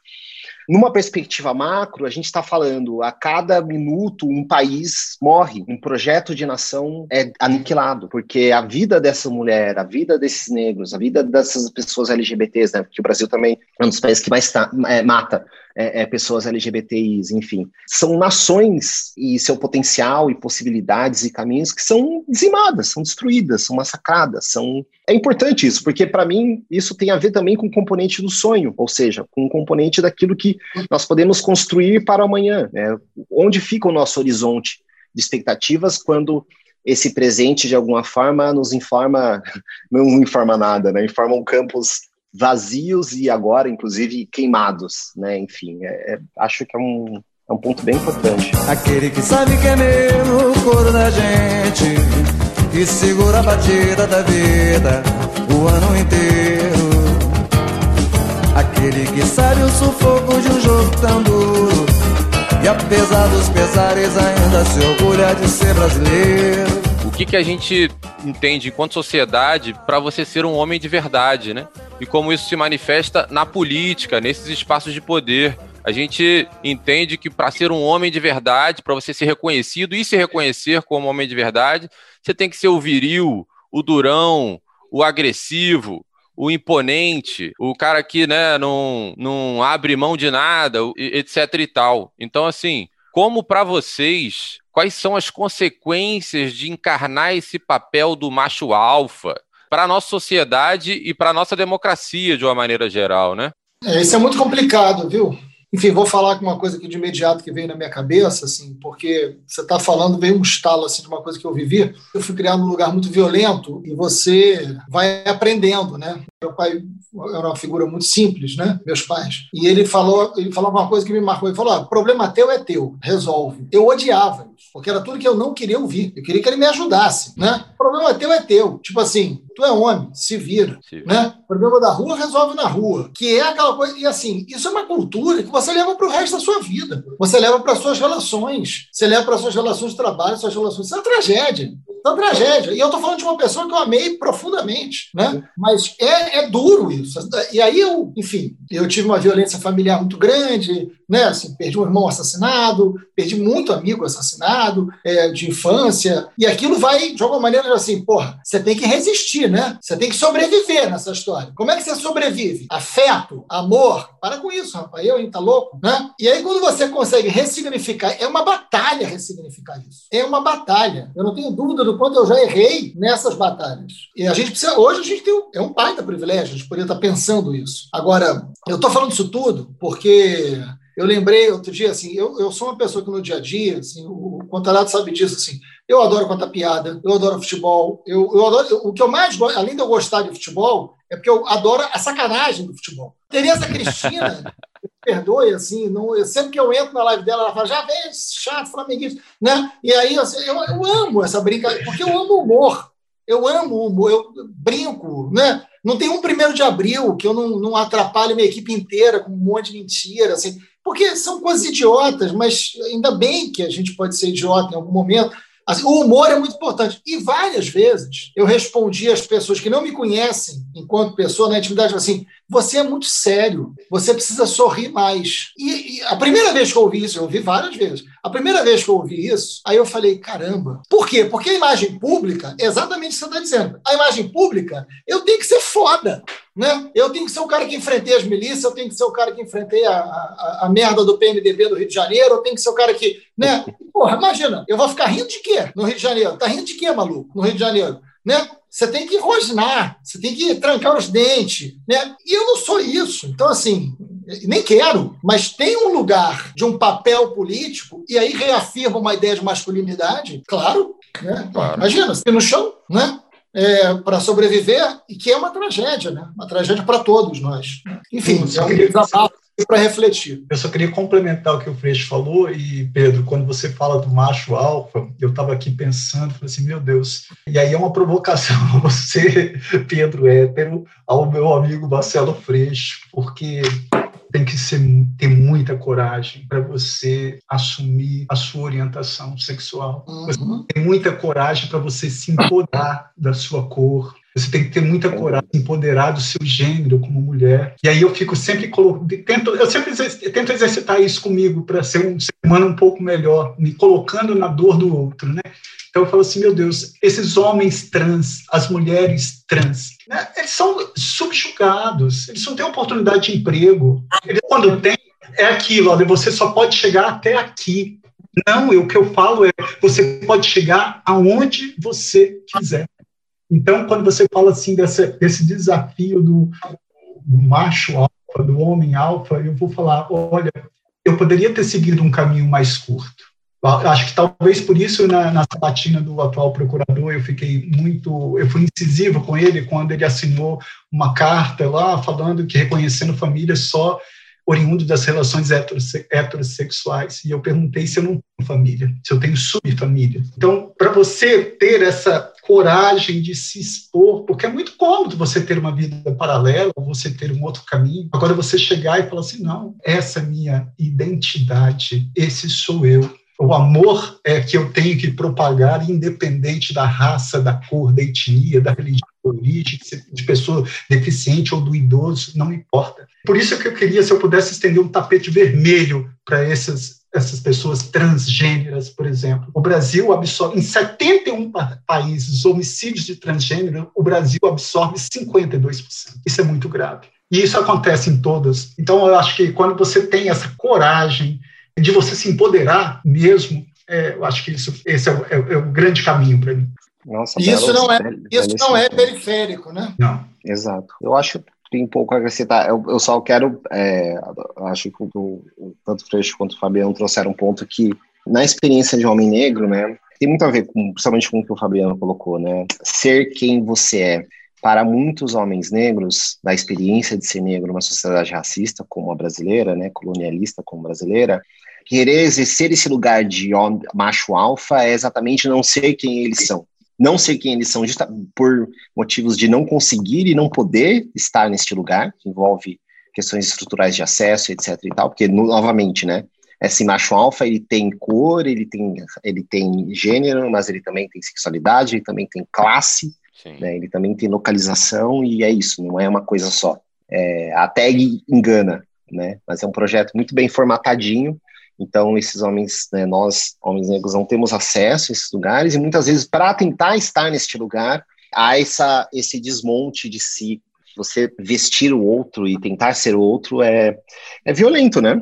D: numa perspectiva macro, a gente está falando a cada minuto um país morre, um projeto de nação é aniquilado, porque a vida dessa mulher, a vida desses negros, a vida dessas pessoas LGBTs, né, porque o Brasil também é um dos países que mais tá, é, mata é, é, pessoas LGBTIs, enfim. São nações e seu potencial e possibilidades e caminhos que são dizimadas, são destruídas, são massacradas, são... É importante isso, porque para mim isso tem a ver também com o componente do sonho, ou seja, com o componente daquilo que nós podemos construir para amanhã. Né? Onde fica o nosso horizonte de expectativas quando esse presente de alguma forma nos informa, não informa nada, né? Informa um campus vazios e agora, inclusive, queimados, né? Enfim, é, é, acho que é um, é um ponto bem importante.
F: Aquele que sabe que é meu o coro da gente e segura a batida da vida o ano inteiro. Aquele que sabe o sufoco de um jogo tão duro e apesar dos pesares ainda se orgulha de ser brasileiro.
A: O que, que a gente entende enquanto sociedade para você ser um homem de verdade, né? E como isso se manifesta na política, nesses espaços de poder. A gente entende que para ser um homem de verdade, para você ser reconhecido e se reconhecer como homem de verdade, você tem que ser o viril, o durão, o agressivo, o imponente, o cara que né, não, não abre mão de nada, etc e tal. Então, assim, como para vocês, quais são as consequências de encarnar esse papel do macho alfa para a nossa sociedade e para a nossa democracia de uma maneira geral, né?
B: É, isso é muito complicado, viu? Enfim, vou falar com uma coisa aqui de imediato que veio na minha cabeça, assim, porque você está falando, veio um estalo assim, de uma coisa que eu vivi. Eu fui criado num lugar muito violento e você vai aprendendo, né? Meu pai era uma figura muito simples, né? Meus pais. E ele falou, ele falou uma coisa que me marcou. Ele falou: ah, problema teu é teu, resolve. Eu odiava isso, porque era tudo que eu não queria ouvir. Eu queria que ele me ajudasse, né? Problema teu é teu. Tipo assim, tu é homem, se vira, Sim. né? Problema da rua resolve na rua, que é aquela coisa. E assim, isso é uma cultura que você leva para o resto da sua vida. Você leva para suas relações, você leva para suas relações de trabalho, suas relações. Isso é uma tragédia. É uma tragédia. E eu estou falando de uma pessoa que eu amei profundamente, né? Mas é, é duro isso. E aí eu, enfim, eu tive uma violência familiar muito grande, né? Assim, perdi um irmão assassinado, perdi muito amigo assassinado é, de infância, e aquilo vai, de alguma maneira, assim, porra, você tem que resistir, né? Você tem que sobreviver nessa história. Como é que você sobrevive? Afeto, amor, para com isso, rapaz, eu, hein, tá louco, né? E aí, quando você consegue ressignificar, é uma batalha ressignificar isso. É uma batalha. Eu não tenho dúvida do quanto eu já errei nessas batalhas. E a gente precisa, hoje a gente tem um, é um baita privilégio, a gente poderia estar pensando isso. Agora, eu estou falando isso tudo porque eu lembrei outro dia, assim, eu, eu sou uma pessoa que no dia a dia, assim, o, o Contarato sabe disso, assim, eu adoro contar piada, eu adoro futebol, eu, eu adoro, eu, o que eu mais gosto, além de eu gostar de futebol, é porque eu adoro a sacanagem do futebol. Tereza Cristina, perdoe, assim, não, eu, sempre que eu entro na live dela, ela fala, já vem, chato, flamenguista, né? E aí, assim, eu, eu amo essa brincadeira, porque eu amo humor, eu amo humor, eu brinco, né? Não tem um primeiro de abril que eu não, não atrapalhe minha equipe inteira com um monte de mentira, assim, porque são coisas idiotas, mas ainda bem que a gente pode ser idiota em algum momento. Assim, o humor é muito importante. E várias vezes eu respondi às pessoas que não me conhecem enquanto pessoa na intimidade assim: você é muito sério, você precisa sorrir mais. E, e, a primeira vez que eu ouvi isso, eu ouvi várias vezes, a primeira vez que eu ouvi isso, aí eu falei: caramba. Por quê? Porque a imagem pública, exatamente o que você está dizendo, a imagem pública, eu tenho que ser foda. Né? Eu tenho que ser o cara que enfrentei as milícias, eu tenho que ser o cara que enfrentei a, a, a merda do PMDB do Rio de Janeiro, eu tenho que ser o cara que. Né? Porra, imagina, eu vou ficar rindo de quê no Rio de Janeiro? Tá rindo de quê, maluco, no Rio de Janeiro? Né? Você tem que rosnar, você tem que trancar os dentes. Né? E eu não sou isso. Então, assim, nem quero, mas tem um lugar de um papel político, e aí reafirma uma ideia de masculinidade, claro. Né? Claro. Imagina, você no chão, né? É, para sobreviver, e que é uma tragédia, né? uma tragédia para todos nós. Enfim, Sim, é um desabafo para refletir.
C: Eu só queria complementar o que o Freixo falou, e Pedro, quando você fala do macho alfa, eu estava aqui pensando, falei assim, meu Deus, e aí é uma provocação você, Pedro hétero, ao meu amigo Marcelo Freixo, porque tem que ser, ter muita coragem para você assumir a sua orientação sexual. Uhum. Você tem muita coragem para você se empoderar da sua cor, você tem que ter muita coragem, empoderar do seu gênero como mulher. E aí eu fico sempre tento, eu sempre tento exercitar isso comigo para ser um ser humano um pouco melhor, me colocando na dor do outro, né? Então eu falo assim, meu Deus, esses homens trans, as mulheres trans, né, eles são subjugados, eles não têm oportunidade de emprego. Eles, quando tem, é aquilo, olha, você só pode chegar até aqui. Não, o que eu falo é, você pode chegar aonde você quiser. Então, quando você fala assim desse, desse desafio do, do macho alfa, do homem alfa, eu vou falar, olha, eu poderia ter seguido um caminho mais curto. Acho que talvez por isso na, na sabatina do atual procurador eu fiquei muito, eu fui incisivo com ele quando ele assinou uma carta lá falando que reconhecendo família só oriundo das relações heterosse heterossexuais. E eu perguntei se eu não tenho família, se eu tenho subfamília. Então, para você ter essa coragem de se expor, porque é muito cômodo você ter uma vida paralela, você ter um outro caminho. Agora, você chegar e falar assim: não, essa é minha identidade, esse sou eu o amor é que eu tenho que propagar, independente da raça, da cor, da etnia, da religião, da origem, de pessoa deficiente ou do idoso, não importa. Por isso é que eu queria, se eu pudesse estender um tapete vermelho para essas essas pessoas transgêneras, por exemplo. O Brasil absorve, em 71 países, homicídios de transgênero, o Brasil absorve 52%. Isso é muito grave. E isso acontece em todas. Então, eu acho que quando você tem essa coragem de você se empoderar mesmo, é, eu acho que isso, esse é o, é, é o grande caminho para mim.
B: Nossa, isso não é, isso não é periférico, né?
C: Não.
D: Exato. Eu acho tem um pouco acrescentar. Eu, eu só quero, é, acho que o, tanto o Freixo quanto o Fabiano trouxeram um ponto que, na experiência de homem negro, né, tem muito a ver com, principalmente com o que o Fabiano colocou, né? Ser quem você é. Para muitos homens negros, da experiência de ser negro numa sociedade racista como a brasileira, né, colonialista como a brasileira, querer exercer esse lugar de macho alfa é exatamente não ser quem eles são. Não ser quem eles são por motivos de não conseguir e não poder estar neste lugar, que envolve questões estruturais de acesso, etc e tal, porque, novamente, né, esse macho alfa, ele tem cor, ele tem, ele tem gênero, mas ele também tem sexualidade, ele também tem classe, né, ele também tem localização, e é isso, não é uma coisa só. É, a tag engana, né, mas é um projeto muito bem formatadinho, então, esses homens, né, nós, homens negros, não temos acesso a esses lugares, e muitas vezes, para tentar estar neste lugar, há essa, esse desmonte de si. Você vestir o outro e tentar ser o outro é, é violento, né?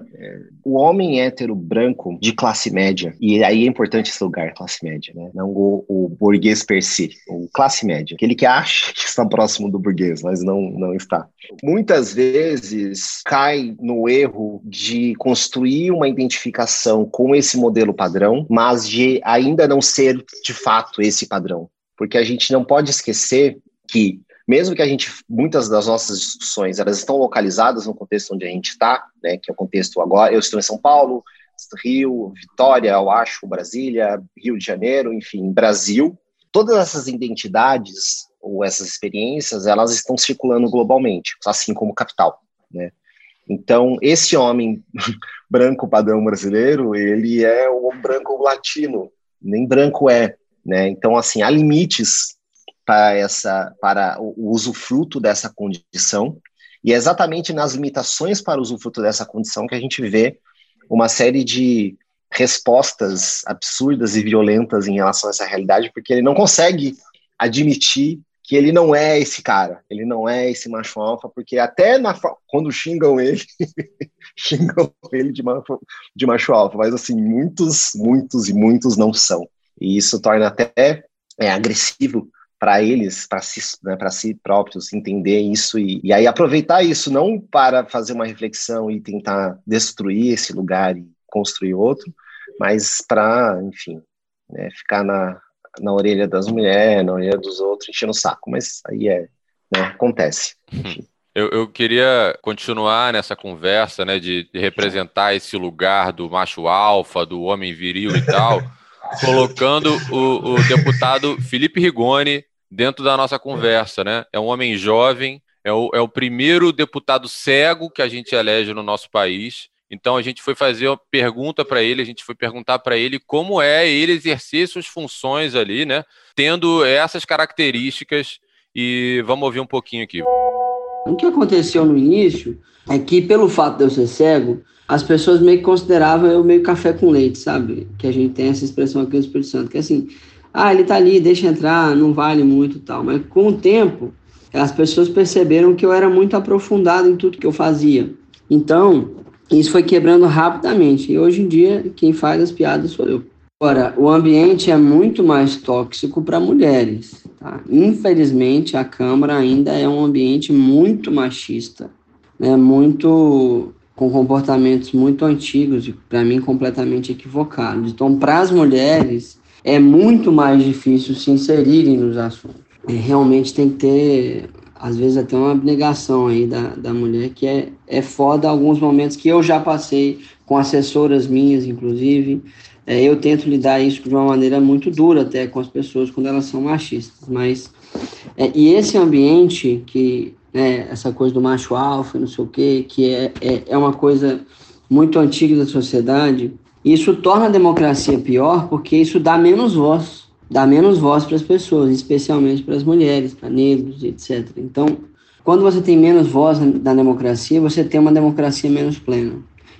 D: O homem hétero branco de classe média, e aí é importante esse lugar, classe média, né? Não o, o burguês per si, o classe média, aquele que acha que está próximo do burguês, mas não, não está. Muitas vezes cai no erro de construir uma identificação com esse modelo padrão, mas de ainda não ser de fato esse padrão. Porque a gente não pode esquecer que mesmo que a gente, muitas das nossas discussões, elas estão localizadas no contexto onde a gente está, né, que é o contexto agora, eu estou em São Paulo, Rio, Vitória, eu acho, Brasília, Rio de Janeiro, enfim, Brasil, todas essas identidades ou essas experiências, elas estão circulando globalmente, assim como capital, né? Então, esse homem branco padrão brasileiro, ele é o branco latino, nem branco é, né? Então, assim, há limites para, essa, para o usufruto dessa condição, e é exatamente nas limitações para o usufruto dessa condição que a gente vê uma série de respostas absurdas e violentas em relação a essa realidade, porque ele não consegue admitir que ele não é esse cara, ele não é esse macho alfa, porque até na, quando xingam ele, xingam ele de macho, de macho alfa, mas assim, muitos, muitos e muitos não são. E isso torna até é, agressivo para eles, para si, né, para si próprios, entender isso e, e aí aproveitar isso, não para fazer uma reflexão e tentar destruir esse lugar e construir outro, mas para, enfim, né, ficar na, na orelha das mulheres, na orelha dos outros, enchendo o saco. Mas aí é, né, acontece.
A: Eu, eu, queria continuar nessa conversa, né, de, de representar esse lugar do macho alfa, do homem viril e tal, colocando o, o deputado Felipe Rigoni dentro da nossa conversa, né? É um homem jovem, é o, é o primeiro deputado cego que a gente elege no nosso país. Então a gente foi fazer uma pergunta para ele, a gente foi perguntar para ele como é ele exercer suas funções ali, né? Tendo essas características e vamos ouvir um pouquinho aqui.
H: O que aconteceu no início é que pelo fato de eu ser cego, as pessoas meio que consideravam eu meio café com leite, sabe? Que a gente tem essa expressão aqui no Espírito Santo, que é assim, ah, ele tá ali, deixa entrar, não vale muito tal. Mas com o tempo, as pessoas perceberam que eu era muito aprofundado em tudo que eu fazia. Então, isso foi quebrando rapidamente. E hoje em dia, quem faz as piadas sou eu. Agora, o ambiente é muito mais tóxico para mulheres. Tá? Infelizmente, a Câmara ainda é um ambiente muito machista, né? muito com comportamentos muito antigos e, para mim, completamente equivocados. Então, para as mulheres, é muito mais difícil se inserirem nos assuntos. É, realmente tem que ter às vezes até uma abnegação aí da, da mulher, que é, é foda alguns momentos que eu já passei com assessoras minhas, inclusive. É, eu tento lidar isso de uma maneira muito dura até com as pessoas quando elas são machistas, mas... É, e esse ambiente que, né, essa coisa do macho alfa, não sei o quê, que é, é, é uma coisa muito antiga da sociedade, isso torna a democracia pior porque isso dá menos voz dá menos voz para as pessoas, especialmente para as mulheres, para negros, etc. Então, quando você tem menos voz na democracia, você tem uma democracia menos plena.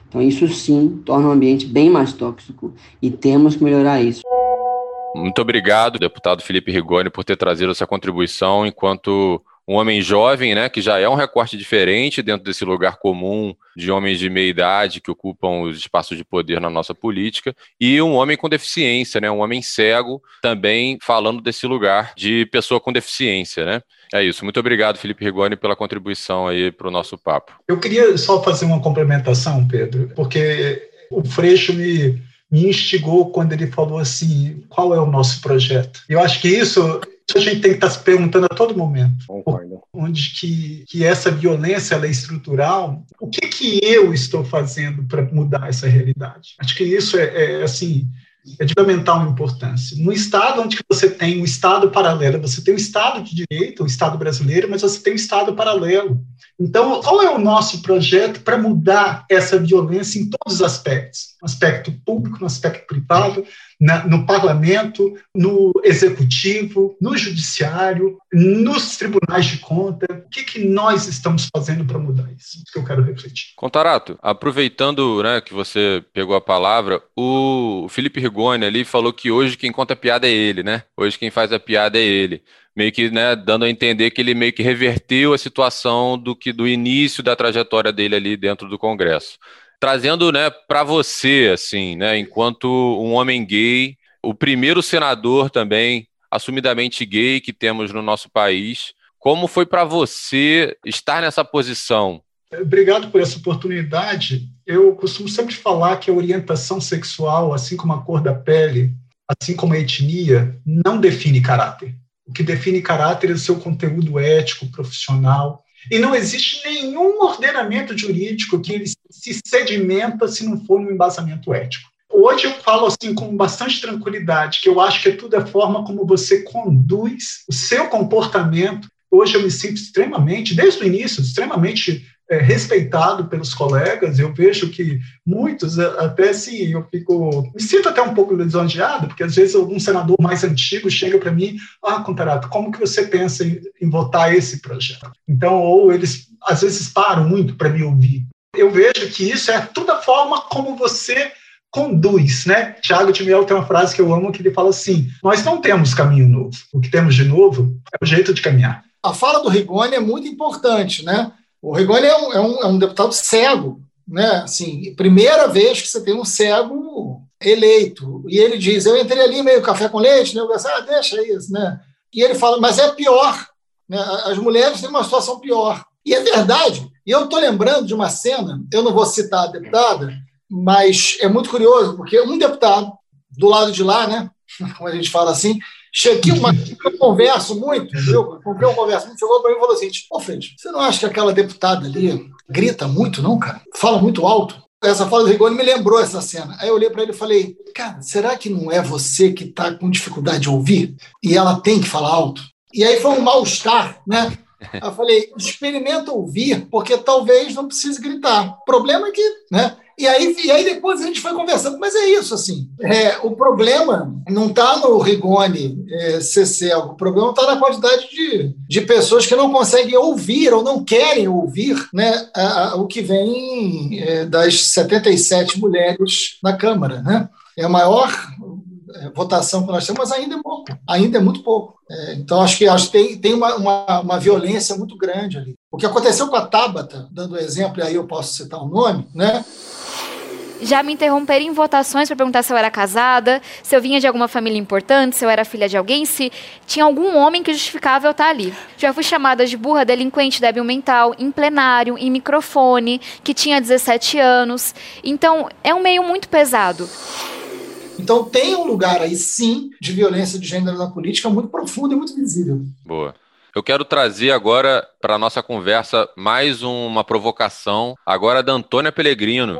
H: Então, isso sim torna o ambiente bem mais tóxico e temos que melhorar isso.
A: Muito obrigado, deputado Felipe Rigoni, por ter trazido essa contribuição enquanto um homem jovem, né, que já é um recorte diferente dentro desse lugar comum de homens de meia idade que ocupam os espaços de poder na nossa política, e um homem com deficiência, né, um homem cego, também falando desse lugar de pessoa com deficiência, né? É isso. Muito obrigado, Felipe Rigoni, pela contribuição aí para o nosso papo.
C: Eu queria só fazer uma complementação, Pedro, porque o Freixo me, me instigou quando ele falou assim: qual é o nosso projeto? Eu acho que isso a gente tem que estar se perguntando a todo momento.
D: Concordo.
C: Onde que, que essa violência é estrutural, o que, que eu estou fazendo para mudar essa realidade? Acho que isso é, é assim, é de fundamental importância. No Estado onde você tem um Estado paralelo, você tem o Estado de direito, o Estado brasileiro, mas você tem o Estado paralelo. Então, qual é o nosso projeto para mudar essa violência em todos os aspectos? No aspecto público, no aspecto privado, na, no parlamento, no executivo, no judiciário, nos tribunais de conta. O que, que nós estamos fazendo para mudar isso? Isso que eu quero refletir.
A: Contarato, aproveitando né, que você pegou a palavra, o Felipe Rigoni ali falou que hoje quem conta a piada é ele, né? Hoje quem faz a piada é ele meio que né, dando a entender que ele meio que reverteu a situação do que do início da trajetória dele ali dentro do Congresso. Trazendo né, para você, assim, né, enquanto um homem gay, o primeiro senador também assumidamente gay que temos no nosso país, como foi para você estar nessa posição?
C: Obrigado por essa oportunidade. Eu costumo sempre falar que a orientação sexual, assim como a cor da pele, assim como a etnia, não define caráter. O que define caráter é o seu conteúdo ético, profissional. E não existe nenhum ordenamento jurídico que ele se sedimenta se não for um embasamento ético. Hoje eu falo assim com bastante tranquilidade que eu acho que tudo é forma como você conduz o seu comportamento. Hoje eu me sinto extremamente, desde o início, extremamente é, respeitado pelos colegas. Eu vejo que muitos, até assim, eu fico. Me sinto até um pouco lisonjeado, porque às vezes algum senador mais antigo chega para mim: Ah, Contarato, como que você pensa em, em votar esse projeto? Então, ou eles às vezes param muito para me ouvir. Eu vejo que isso é toda a forma como você conduz, né? Tiago de Miel tem uma frase que eu amo que ele fala assim: Nós não temos caminho novo. O que temos de novo é o jeito de caminhar.
B: A fala do Rigoni é muito importante, né? O Rigoni é um, é um, é um deputado cego, né? Assim, primeira vez que você tem um cego eleito. E ele diz: Eu entrei ali meio café com leite, né? Eu pensei, ah, deixa isso, né? E ele fala: Mas é pior. Né? As mulheres têm uma situação pior. E é verdade. E eu estou lembrando de uma cena, eu não vou citar a deputada, mas é muito curioso, porque um deputado do lado de lá, né? Como a gente fala assim, Cheguei uma eu converso muito, eu, eu converso muito, chegou para mim e falou assim: Ô Fred, você não acha que aquela deputada ali grita muito, não, cara? Fala muito alto? Essa fala do Rigoni me lembrou essa cena. Aí eu olhei para ele e falei: Cara, será que não é você que está com dificuldade de ouvir? E ela tem que falar alto? E aí foi um mal-estar, né? Eu falei: experimenta ouvir, porque talvez não precise gritar. O problema é que, né? E aí, e aí depois a gente foi conversando, mas é isso, assim. É, o problema não está no Rigoni é, ser cego, o problema está na quantidade de, de pessoas que não conseguem ouvir ou não querem ouvir né, a, a, o que vem é, das 77 mulheres na Câmara. Né? É a maior é, votação que nós temos, mas ainda é pouco, ainda é muito pouco. É, então, acho que, acho que tem, tem uma, uma, uma, violência muito grande ali. O que aconteceu com a Tabata, dando exemplo, e aí eu posso citar o nome, né?
I: Já me interromperam em votações para perguntar se eu era casada, se eu vinha de alguma família importante, se eu era filha de alguém, se tinha algum homem que justificava eu estar ali. Já fui chamada de burra, delinquente, débil mental, em plenário, em microfone, que tinha 17 anos. Então, é um meio muito pesado.
B: Então tem um lugar aí, sim, de violência de gênero na política muito profundo e muito visível.
A: Boa. Eu quero trazer agora para a nossa conversa mais uma provocação, agora da Antônia Pellegrino.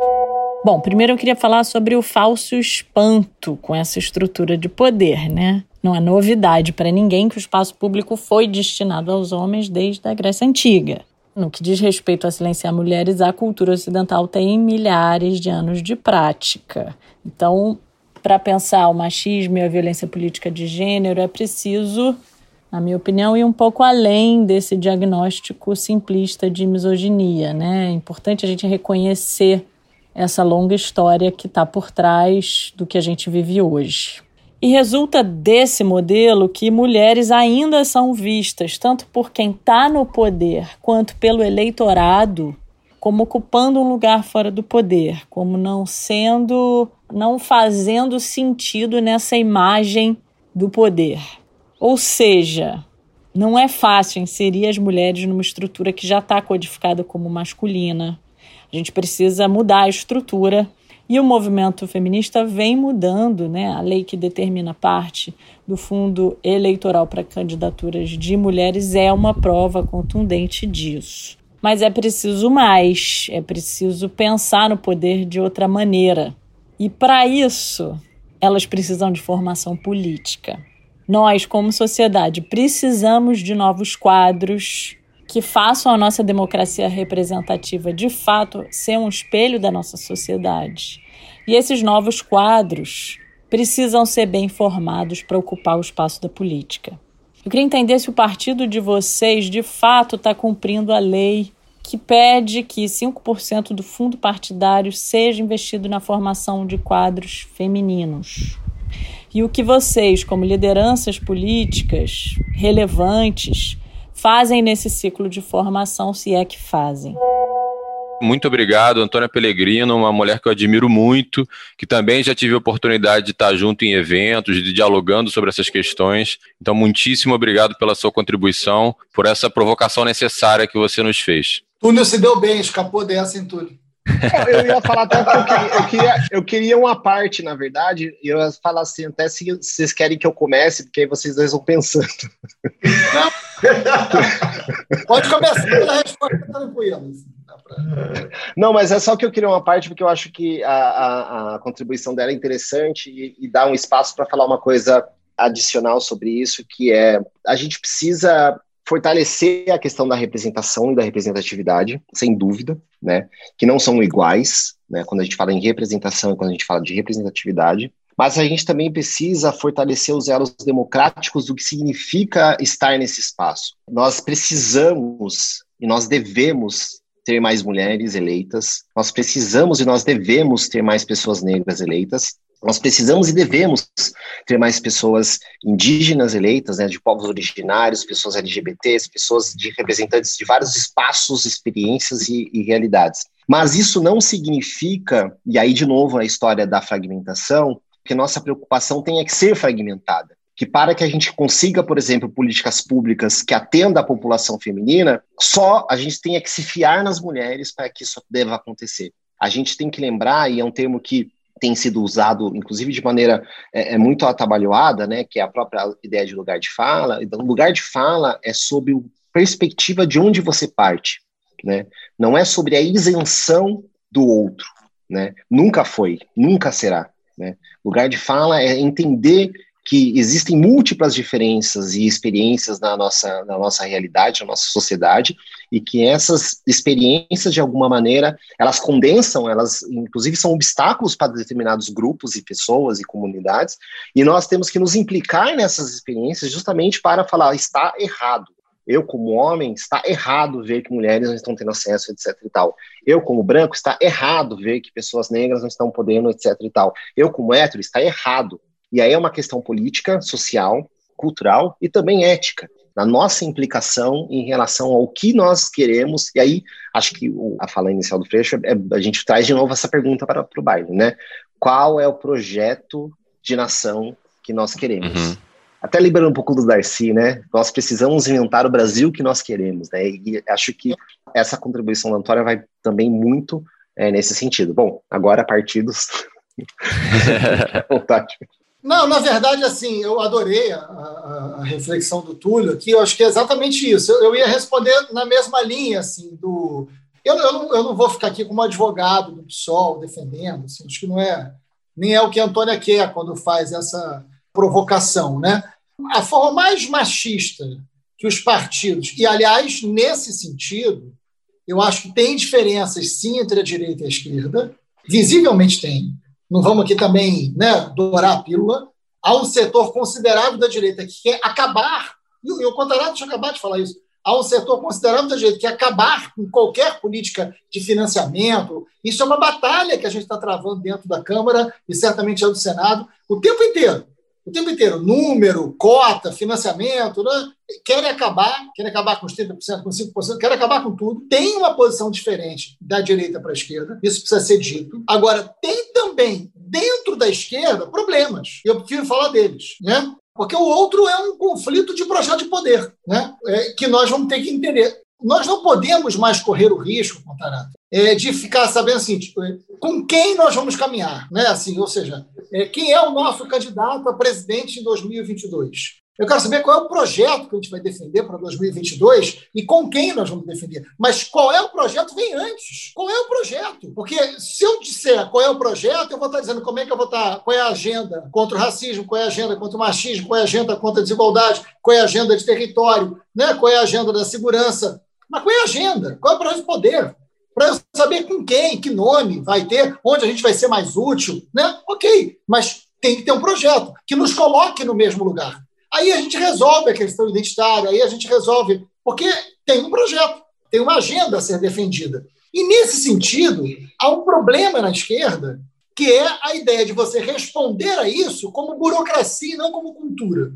J: Bom, primeiro eu queria falar sobre o falso espanto com essa estrutura de poder, né? Não é novidade para ninguém que o espaço público foi destinado aos homens desde a Grécia Antiga. No que diz respeito a silenciar mulheres, a cultura ocidental tem milhares de anos de prática. Então, para pensar o machismo e a violência política de gênero, é preciso, na minha opinião, ir um pouco além desse diagnóstico simplista de misoginia. Né? É importante a gente reconhecer essa longa história que está por trás do que a gente vive hoje. E resulta desse modelo que mulheres ainda são vistas, tanto por quem está no poder quanto pelo eleitorado, como ocupando um lugar fora do poder, como não sendo, não fazendo sentido nessa imagem do poder. Ou seja, não é fácil inserir as mulheres numa estrutura que já está codificada como masculina. A gente precisa mudar a estrutura e o movimento feminista vem mudando, né? A lei que determina parte do fundo eleitoral para candidaturas de mulheres é uma prova contundente disso. Mas é preciso mais, é preciso pensar no poder de outra maneira. E para isso, elas precisam de formação política. Nós, como sociedade, precisamos de novos quadros que façam a nossa democracia representativa de fato ser um espelho da nossa sociedade. E esses novos quadros precisam ser bem formados para ocupar o espaço da política. Eu queria entender se o partido de vocês de fato está cumprindo a lei que pede que 5% do fundo partidário seja investido na formação de quadros femininos. E o que vocês, como lideranças políticas relevantes, fazem nesse ciclo de formação, se é que fazem.
A: Muito obrigado, Antônia Pellegrino, uma mulher que eu admiro muito, que também já tive a oportunidade de estar junto em eventos, de dialogando sobre essas questões. Então, muitíssimo obrigado pela sua contribuição, por essa provocação necessária que você nos fez.
B: Túlio se deu bem, escapou dessa, em Túlio.
D: Eu ia falar até que eu queria, eu queria, eu queria uma parte, na verdade, e eu ia falar assim, até se vocês querem que eu comece, porque aí vocês dois vão pensando.
B: Não. Pode começar pela resposta tranquila.
D: Não, mas é só que eu queria uma parte, porque eu acho que a, a, a contribuição dela é interessante e, e dá um espaço para falar uma coisa adicional sobre isso, que é a gente precisa fortalecer a questão da representação e da representatividade, sem dúvida, né, que não são iguais, né, quando a gente fala em representação e quando a gente fala de representatividade, mas a gente também precisa fortalecer os elos democráticos do que significa estar nesse espaço. Nós precisamos e nós devemos ter mais mulheres eleitas, nós precisamos e nós devemos ter mais pessoas negras eleitas, nós precisamos e devemos ter mais pessoas indígenas eleitas, né, de povos originários, pessoas LGBTs, pessoas de representantes de vários espaços, experiências e, e realidades. Mas isso não significa, e aí de novo a história da fragmentação, que nossa preocupação tenha que ser fragmentada. Que para que a gente consiga, por exemplo, políticas públicas que atendam a população feminina, só a gente tenha que se fiar nas mulheres para que isso deva acontecer. A gente tem que lembrar, e é um termo que tem sido usado, inclusive de maneira é, é, muito atabalhoada, né, que é a própria ideia de lugar de fala. Então, lugar de fala é sob a perspectiva de onde você parte, né? Não é sobre a isenção do outro, né? Nunca foi, nunca será. Né? Lugar de fala é entender que existem múltiplas diferenças e experiências na nossa, na nossa realidade, na nossa sociedade, e que essas experiências, de alguma maneira, elas condensam, elas, inclusive, são obstáculos para determinados grupos e pessoas e comunidades, e nós temos que nos implicar nessas experiências justamente para falar, está errado. Eu, como homem, está errado ver que mulheres não estão tendo acesso, etc e tal. Eu, como branco, está errado ver que pessoas negras não estão podendo, etc e tal. Eu, como hétero, está errado e aí é uma questão política, social, cultural e também ética, na nossa implicação em relação ao que nós queremos. E aí, acho que a fala inicial do Freixo, é, a gente traz de novo essa pergunta para, para o baile, né? Qual é o projeto de nação que nós queremos? Uhum. Até lembrando um pouco do Darcy, né? Nós precisamos inventar o Brasil que nós queremos, né? E acho que essa contribuição da Antônia vai também muito é, nesse sentido. Bom, agora partidos.
B: Vontade. Não, na verdade, assim, eu adorei a, a, a reflexão do Túlio aqui, eu acho que é exatamente isso. Eu, eu ia responder na mesma linha, assim, do... Eu, eu, não, eu não vou ficar aqui como advogado do PSOL defendendo, assim, acho que não é... Nem é o que a Antônia quer quando faz essa provocação, né? A forma mais machista que os partidos, e aliás, nesse sentido, eu acho que tem diferenças sim entre a direita e a esquerda, visivelmente tem. Não vamos aqui também né, dourar a pílula. Há um setor considerável da direita que quer acabar, e o Contarato tinha acabado de falar isso, há um setor considerável da direita que quer acabar com qualquer política de financiamento. Isso é uma batalha que a gente está travando dentro da Câmara e certamente é do Senado o tempo inteiro o tempo inteiro, número, cota, financiamento, né? querem acabar, querem acabar com os 30%, com 5%, querem acabar com tudo. Tem uma posição diferente da direita para a esquerda, isso precisa ser dito. Agora, tem também, dentro da esquerda, problemas. Eu prefiro falar deles, né? Porque o outro é um conflito de projeto de poder, né? É, que nós vamos ter que entender. Nós não podemos mais correr o risco, Contarato, é, de ficar sabendo assim, tipo, com quem nós vamos caminhar, né? Assim, ou seja, é, quem é o nosso candidato a presidente em 2022? Eu quero saber qual é o projeto que a gente vai defender para 2022 e com quem nós vamos defender. Mas qual é o projeto vem antes. Qual é o projeto? Porque se eu disser qual é o projeto, eu vou estar dizendo como é que eu vou estar, qual é a agenda contra o racismo, qual é a agenda contra o machismo, qual é a agenda contra a desigualdade, qual é a agenda de território, né? qual é a agenda da segurança. Mas qual é a agenda? Qual é o projeto de poder? para eu saber com quem, que nome vai ter, onde a gente vai ser mais útil, né? Ok, mas tem que ter um projeto que nos coloque no mesmo lugar. Aí a gente resolve a questão identitária, aí a gente resolve, porque tem um projeto, tem uma agenda a ser defendida. E nesse sentido, há um problema na esquerda, que é a ideia de você responder a isso como burocracia e não como cultura.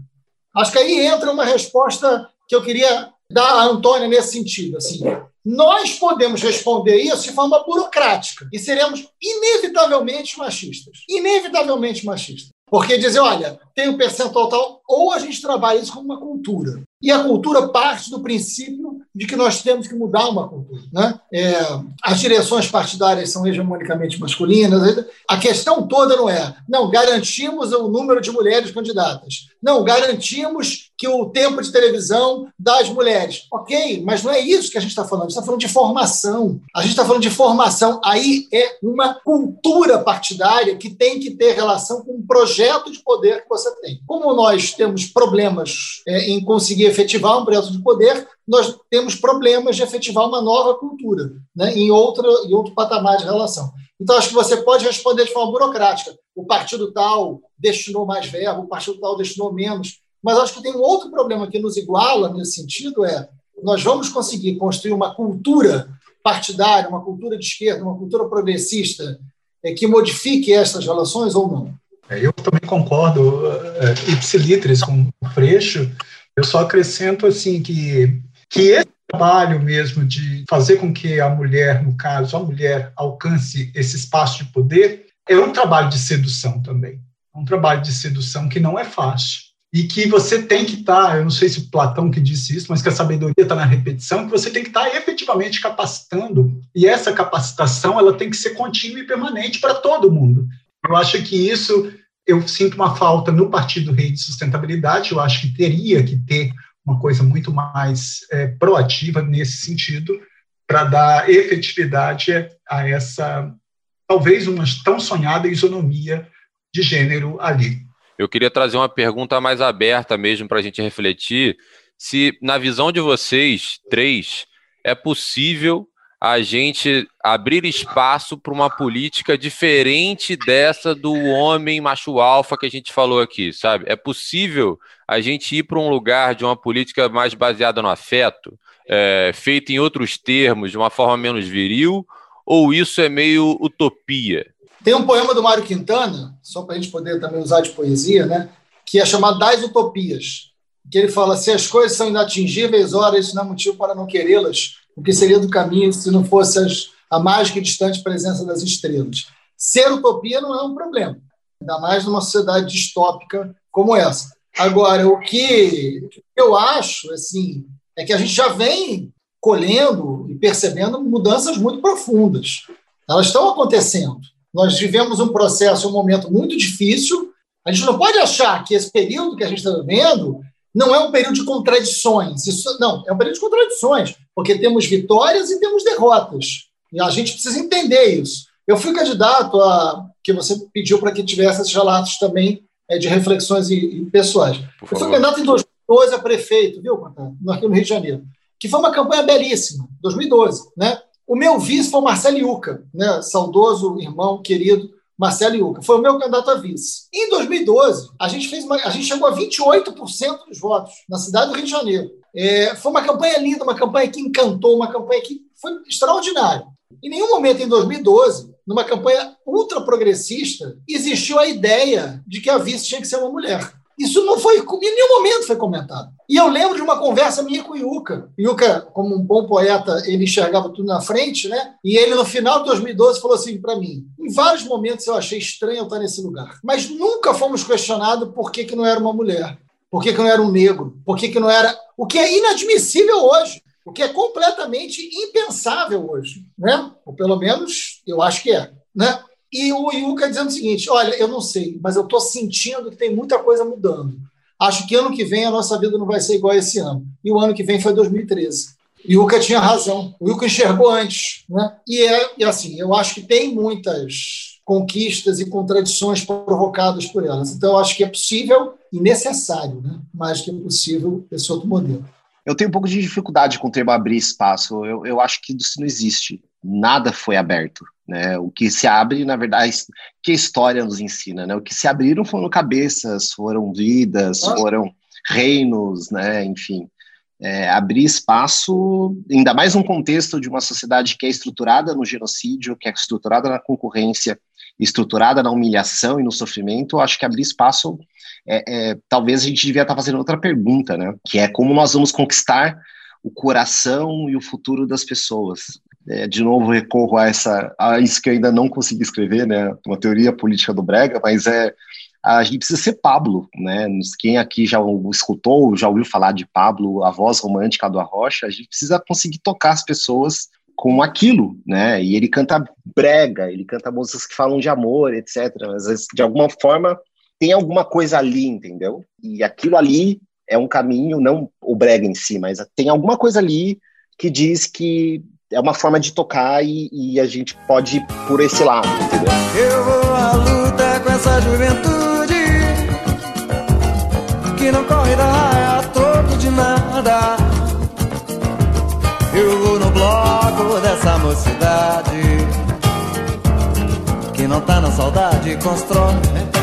B: Acho que aí entra uma resposta que eu queria dar a Antônia nesse sentido. Assim, nós podemos responder isso de forma burocrática e seremos inevitavelmente machistas. Inevitavelmente machistas. Porque dizer, olha, tem um percentual tal, ou a gente trabalha isso como uma cultura. E a cultura parte do princípio de que nós temos que mudar uma cultura. Né? É, as direções partidárias são hegemonicamente masculinas. A questão toda não é, não, garantimos o número de mulheres candidatas. Não, garantimos que o tempo de televisão das mulheres. Ok, mas não é isso que a gente está falando. A gente está falando de formação. A gente está falando de formação. Aí é uma cultura partidária que tem que ter relação com o projeto de poder que você tem. Como nós temos problemas é, em conseguir efetivar um projeto de poder, nós temos problemas de efetivar uma nova cultura, né, em, outra, em outro patamar de relação. Então, acho que você pode responder de forma burocrática. O partido tal destinou mais verbo, o partido tal destinou menos. Mas acho que tem um outro problema que nos iguala nesse sentido: é nós vamos conseguir construir uma cultura partidária, uma cultura de esquerda, uma cultura progressista é, que modifique essas relações ou não?
C: É, eu também concordo, é, ipsilitris com o Freixo, eu só acrescento assim que, que esse trabalho mesmo de fazer com que a mulher, no caso, a mulher alcance esse espaço de poder, é um trabalho de sedução também. É um trabalho de sedução que não é fácil. E que você tem que estar, tá, eu não sei se Platão que disse isso, mas que a sabedoria está na repetição, que você tem que estar tá efetivamente capacitando. E essa capacitação ela tem que ser contínua e permanente para todo mundo. Eu acho que isso eu sinto uma falta no Partido Rei de Sustentabilidade, eu acho que teria que ter uma coisa muito mais é, proativa nesse sentido, para dar efetividade a essa, talvez, uma tão sonhada isonomia de gênero ali.
A: Eu queria trazer uma pergunta mais aberta mesmo para a gente refletir, se, na visão de vocês, três, é possível a gente abrir espaço para uma política diferente dessa do homem macho alfa que a gente falou aqui, sabe? É possível a gente ir para um lugar de uma política mais baseada no afeto, é, feita em outros termos, de uma forma menos viril, ou isso é meio utopia?
B: Tem um poema do Mário Quintana, só para a gente poder também usar de poesia, né? Que é chamado Das Utopias. Que ele fala: se as coisas são inatingíveis, ora, isso não é motivo para não querê-las o que seria do caminho se não fosse as, a mágica e distante presença das estrelas. Ser utopia não é um problema, ainda mais numa sociedade distópica como essa. Agora, o que eu acho assim, é que a gente já vem colhendo e percebendo mudanças muito profundas. Elas estão acontecendo. Nós vivemos um processo, um momento muito difícil, A gente não pode achar que esse período que a gente está vivendo não é um período de contradições. Isso, não, é um período de contradições, porque temos vitórias e temos derrotas. E a gente precisa entender isso. Eu fui candidato a que você pediu para que tivesse esses relatos também é, de reflexões e, e pessoais. eu fui candidato em 2012 a prefeito, viu, aqui no Rio de Janeiro, que foi uma campanha belíssima, 2012, né? O meu vice foi o Marcelo Iuca, né? saudoso irmão querido Marcelo Iuca. Foi o meu candidato a vice. Em 2012, a gente, fez uma, a gente chegou a 28% dos votos na cidade do Rio de Janeiro. É, foi uma campanha linda, uma campanha que encantou, uma campanha que foi extraordinária. Em nenhum momento em 2012, numa campanha ultra progressista, existiu a ideia de que a vice tinha que ser uma mulher. Isso não foi, em nenhum momento foi comentado. E eu lembro de uma conversa minha com o Yuka. Yuka, como um bom poeta, ele enxergava tudo na frente, né? E ele, no final de 2012, falou assim para mim: em vários momentos eu achei estranho estar nesse lugar, mas nunca fomos questionados por que, que não era uma mulher, por que, que não era um negro, por que, que não era. O que é inadmissível hoje o que é completamente impensável hoje, né? Ou pelo menos eu acho que é, né? E o Yuka dizendo o seguinte: olha, eu não sei, mas eu estou sentindo que tem muita coisa mudando. Acho que ano que vem a nossa vida não vai ser igual a esse ano. E o ano que vem foi 2013. E o Yuka tinha razão. O Yuka enxergou antes, né? E é e assim, eu acho que tem muitas conquistas e contradições provocadas por elas. Então, eu acho que é possível e necessário, né? mais que possível, esse outro modelo.
D: Eu tenho um pouco de dificuldade com o termo abrir espaço. Eu, eu acho que isso não existe. Nada foi aberto. Né? O que se abre, na verdade, que a história nos ensina. Né? O que se abriram foram cabeças, foram vidas, foram reinos, né? enfim. É, abrir espaço, ainda mais num contexto de uma sociedade que é estruturada no genocídio, que é estruturada na concorrência, estruturada na humilhação e no sofrimento, eu acho que abrir espaço é, é, talvez a gente devia estar fazendo outra pergunta, né? Que é como nós vamos conquistar o coração e o futuro das pessoas. É, de novo recorro a essa a isso que eu ainda não consegui escrever, né? Uma teoria política do Brega, mas é a gente precisa ser Pablo, né? Quem aqui já escutou, já ouviu falar de Pablo, a voz romântica do Arrocha, a gente precisa conseguir tocar as pessoas com aquilo, né? E ele canta brega, ele canta músicas que falam de amor, etc. Mas de alguma forma tem alguma coisa ali, entendeu? E aquilo ali é um caminho, não o brega em si, mas tem alguma coisa ali que diz que é uma forma de tocar e, e a gente pode ir por esse lado, entendeu?
F: Eu vou à luta com essa juventude que não corre da raia a troco de nada. Eu vou no bloco dessa mocidade que não tá na saudade, constrói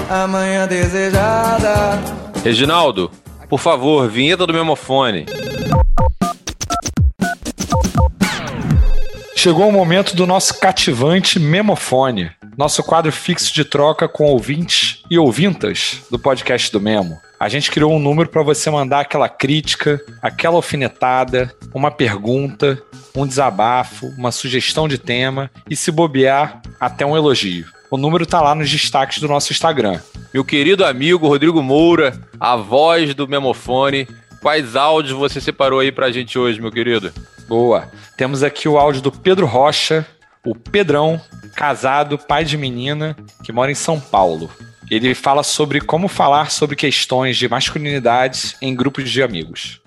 F: amanhã desejada.
A: Reginaldo, por favor, vinheta do memofone.
K: Chegou o momento do nosso cativante memofone, nosso quadro fixo de troca com ouvintes e ouvintas do podcast do Memo. A gente criou um número para você mandar aquela crítica, aquela alfinetada, uma pergunta, um desabafo, uma sugestão de tema e, se bobear, até um elogio. O número tá lá nos destaques do nosso Instagram.
A: Meu querido amigo Rodrigo Moura, a voz do Memofone, quais áudios você separou aí pra gente hoje, meu querido?
K: Boa. Temos aqui o áudio do Pedro Rocha, o Pedrão, casado, pai de menina, que mora em São Paulo. Ele fala sobre como falar sobre questões de masculinidade em grupos de amigos.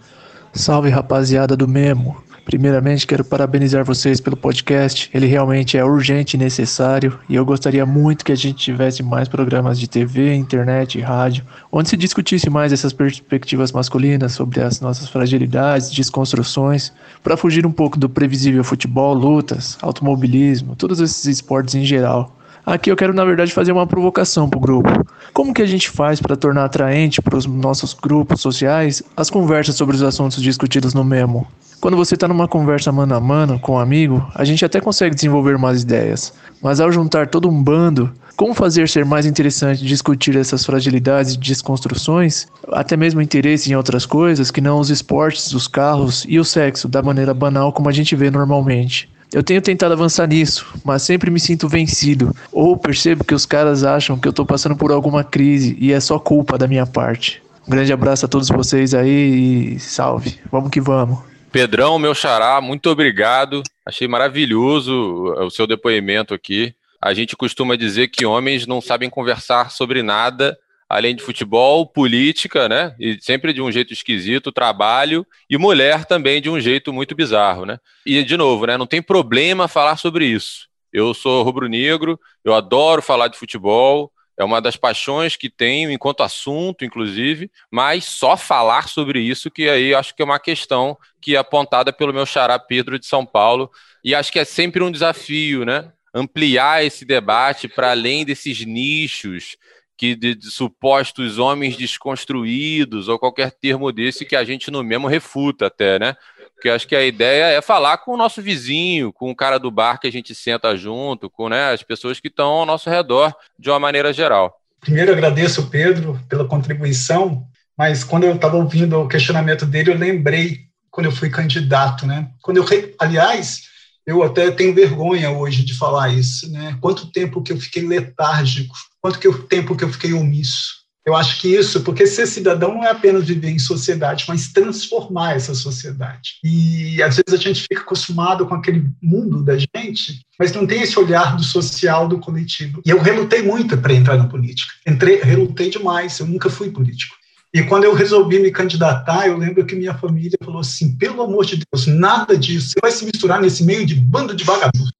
L: Salve rapaziada do Memo. Primeiramente, quero parabenizar vocês pelo podcast. Ele realmente é urgente e necessário, e eu gostaria muito que a gente tivesse mais programas de TV, internet e rádio, onde se discutisse mais essas perspectivas masculinas sobre as nossas fragilidades, desconstruções, para fugir um pouco do previsível futebol, lutas, automobilismo, todos esses esportes em geral. Aqui eu quero, na verdade, fazer uma provocação para o grupo. Como que a gente faz para tornar atraente para os nossos grupos sociais as conversas sobre os assuntos discutidos no memo? Quando você está numa conversa mano a mano com um amigo, a gente até consegue desenvolver mais ideias. Mas ao juntar todo um bando, como fazer ser mais interessante discutir essas fragilidades e desconstruções, até mesmo interesse em outras coisas que não os esportes, os carros e o sexo, da maneira banal como a gente vê normalmente? Eu tenho tentado avançar nisso, mas sempre me sinto vencido. Ou percebo que os caras acham que eu tô passando por alguma crise e é só culpa da minha parte. Um grande abraço a todos vocês aí e salve. Vamos que vamos.
A: Pedrão, meu xará, muito obrigado. Achei maravilhoso o seu depoimento aqui. A gente costuma dizer que homens não sabem conversar sobre nada além de futebol, política, né? E sempre de um jeito esquisito, trabalho, e mulher também de um jeito muito bizarro, né? E, de novo, né? Não tem problema falar sobre isso. Eu sou rubro-negro, eu adoro falar de futebol, é uma das paixões que tenho enquanto assunto, inclusive, mas só falar sobre isso que aí acho que é uma questão que é apontada pelo meu xará Pedro de São Paulo, e acho que é sempre um desafio, né? Ampliar esse debate para além desses nichos que de, de, supostos homens desconstruídos ou qualquer termo desse que a gente no mesmo refuta até, né? Porque acho que a ideia é falar com o nosso vizinho, com o cara do bar que a gente senta junto, com né, as pessoas que estão ao nosso redor de uma maneira geral.
C: Primeiro agradeço Pedro pela contribuição, mas quando eu estava ouvindo o questionamento dele, eu lembrei quando eu fui candidato, né? Quando eu, aliás, eu até tenho vergonha hoje de falar isso, né? Quanto tempo que eu fiquei letárgico quanto que tempo que eu fiquei omisso. Eu acho que isso, porque ser cidadão não é apenas viver em sociedade, mas transformar essa sociedade. E às vezes a gente fica acostumado com aquele mundo da gente, mas não tem esse olhar do social, do coletivo. E eu relutei muito para entrar na política. Entrei, relutei demais, eu nunca fui político. E quando eu resolvi me candidatar, eu lembro que minha família falou assim: pelo amor de Deus, nada disso, você vai se misturar nesse meio de bando de vagabundos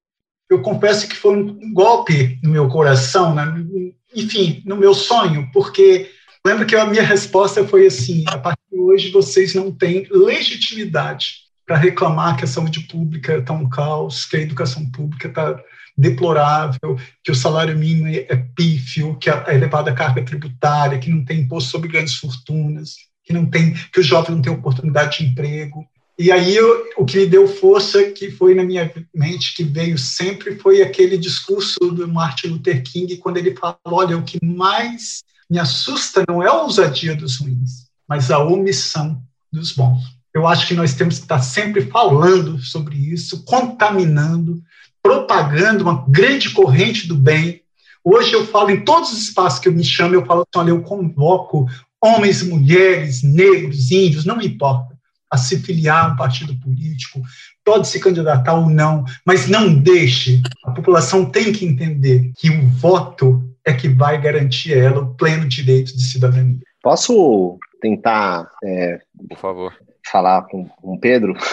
C: eu confesso que foi um golpe no meu coração, né? Enfim, no meu sonho, porque lembro que a minha resposta foi assim: a partir de hoje vocês não têm legitimidade para reclamar que a saúde pública está um caos, que a educação pública está deplorável, que o salário mínimo é pífio, que a elevada carga tributária, que não tem imposto sobre grandes fortunas, que não tem, que o jovem não tem oportunidade de emprego. E aí eu, o que me deu força, que foi na minha mente, que veio sempre, foi aquele discurso do Martin Luther King, quando ele fala, olha, o que mais me assusta não é a ousadia dos ruins, mas a omissão dos bons. Eu acho que nós temos que estar sempre falando sobre isso, contaminando, propagando uma grande corrente do bem. Hoje eu falo em todos os espaços que eu me chamo, eu falo assim, olha, eu convoco homens, mulheres, negros, índios, não importa a se filiar a um partido político, pode se candidatar ou não, mas não deixe. A população tem que entender que o voto é que vai garantir a ela o pleno direito de cidadania.
D: Posso tentar, é,
A: por favor,
D: falar com o Pedro?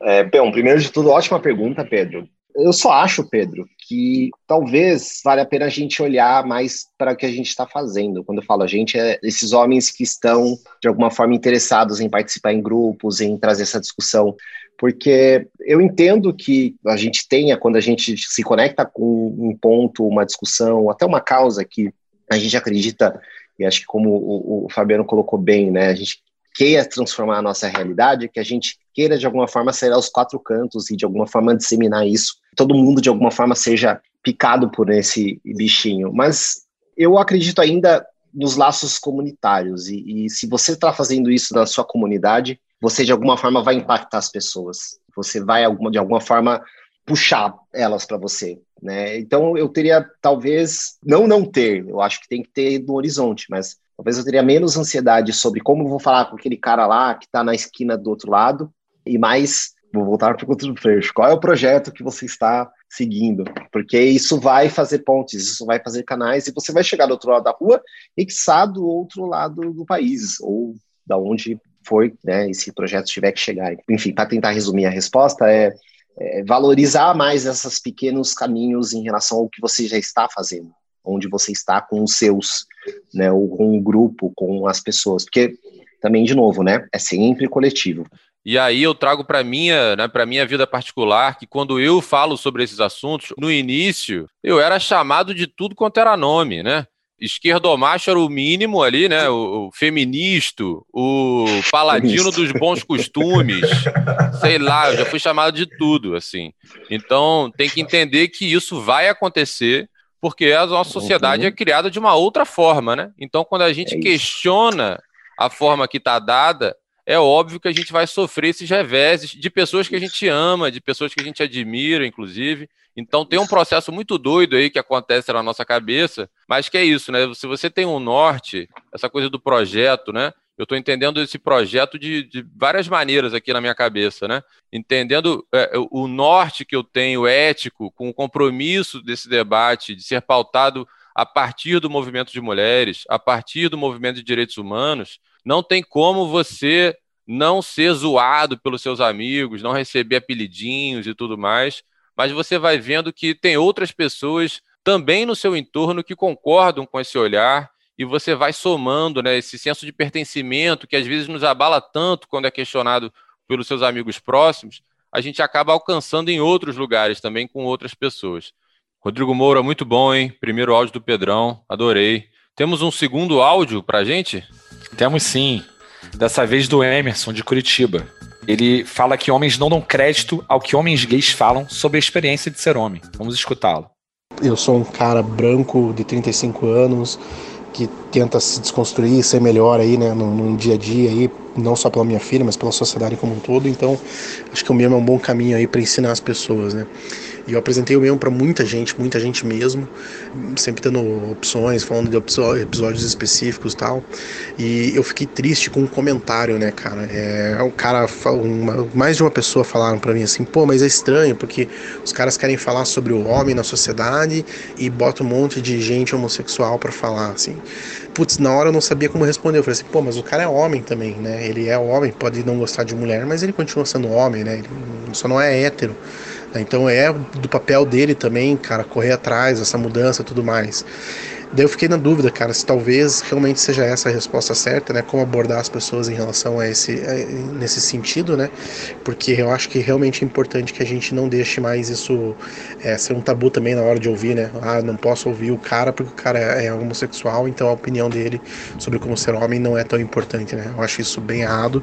D: É, bom, primeiro de tudo, ótima pergunta, Pedro. Eu só acho, Pedro, que talvez valha a pena a gente olhar mais para o que a gente está fazendo. Quando eu falo a gente, é esses homens que estão, de alguma forma, interessados em participar em grupos, em trazer essa discussão. Porque eu entendo que a gente tenha, quando a gente se conecta com um ponto, uma discussão, até uma causa que a gente acredita, e acho que como o, o Fabiano colocou bem, né, a gente queira transformar a nossa realidade, que a gente queira de alguma forma sair aos quatro cantos e de alguma forma disseminar isso, todo mundo de alguma forma seja picado por esse bichinho. Mas eu acredito ainda nos laços comunitários e, e se você está fazendo isso na sua comunidade, você de alguma forma vai impactar as pessoas. Você vai de alguma forma puxar elas para você, né? Então eu teria talvez não não ter, eu acho que tem que ter no horizonte, mas Talvez eu teria menos ansiedade sobre como eu vou falar com aquele cara lá que está na esquina do outro lado e mais vou voltar para o conto do Freixo. Qual é o projeto que você está seguindo? Porque isso vai fazer pontes, isso vai fazer canais e você vai chegar do outro lado da rua e que do outro lado do país ou da onde for, né, esse projeto tiver que chegar. Enfim, para tentar resumir a resposta é, é valorizar mais esses pequenos caminhos em relação ao que você já está fazendo onde você está com os seus, né, ou com o grupo, com as pessoas, porque também de novo, né, é sempre coletivo.
A: E aí eu trago para minha, né, para minha vida particular que quando eu falo sobre esses assuntos, no início eu era chamado de tudo quanto era nome, né? Esquerdomacho era o mínimo ali, né? O, o feminista, o paladino dos bons costumes, sei lá, eu já fui chamado de tudo, assim. Então tem que entender que isso vai acontecer porque a nossa sociedade uhum. é criada de uma outra forma, né? Então, quando a gente é questiona a forma que está dada, é óbvio que a gente vai sofrer esses reveses de pessoas que a gente ama, de pessoas que a gente admira, inclusive. Então tem um processo muito doido aí que acontece na nossa cabeça, mas que é isso, né? Se você tem um norte, essa coisa do projeto, né? eu estou entendendo esse projeto de, de, várias maneiras aqui na minha cabeça, né? Entendendo é, o norte que eu tenho ético, com o compromisso desse debate, de ser pautado a partir do movimento de mulheres, a partir do movimento de direitos humanos, não tem como você não ser zoado pelos seus amigos, não receber apelidinhos e tudo mais, mas você vai vendo que tem outras pessoas também no seu entorno que concordam com esse olhar e você vai somando né, esse senso de pertencimento que às vezes nos abala tanto quando é questionado pelos seus amigos próximos, a gente acaba alcançando em outros lugares também com outras pessoas. Rodrigo Moura, muito bom, hein? Primeiro áudio do Pedrão, adorei. Temos um segundo áudio pra gente?
K: Temos sim. Dessa vez do Emerson, de Curitiba. Ele fala que homens não dão crédito ao que homens gays falam sobre a experiência de ser homem. Vamos escutá-lo.
M: Eu sou um cara branco de 35 anos que tenta se desconstruir, ser melhor aí, né, no dia a dia aí, não só pela minha filha, mas pela sociedade como um todo. Então, acho que o mesmo é um bom caminho aí para ensinar as pessoas, né? E eu apresentei o mesmo para muita gente, muita gente mesmo, sempre tendo opções, falando de episódios específicos e tal. E eu fiquei triste com um comentário, né, cara? É, o cara, uma, mais de uma pessoa falaram para mim assim, pô, mas é estranho, porque os caras querem falar sobre o homem na sociedade e bota um monte de gente homossexual para falar, assim. Putz, na hora eu não sabia como responder. Eu falei assim, pô, mas o cara é homem também, né? Ele é homem, pode não gostar de mulher, mas ele continua sendo homem, né? Ele só não é hétero. Então é do papel dele também, cara, correr atrás, essa mudança e tudo mais. Daí eu fiquei na dúvida, cara, se talvez realmente seja essa a resposta certa, né? Como abordar as pessoas em relação a esse, a, nesse sentido, né? Porque eu acho que realmente é importante que a gente não deixe mais isso é, ser um tabu também na hora de ouvir, né? Ah, não posso ouvir o cara porque o cara é homossexual, então a opinião dele sobre como ser homem não é tão importante, né? Eu acho isso bem errado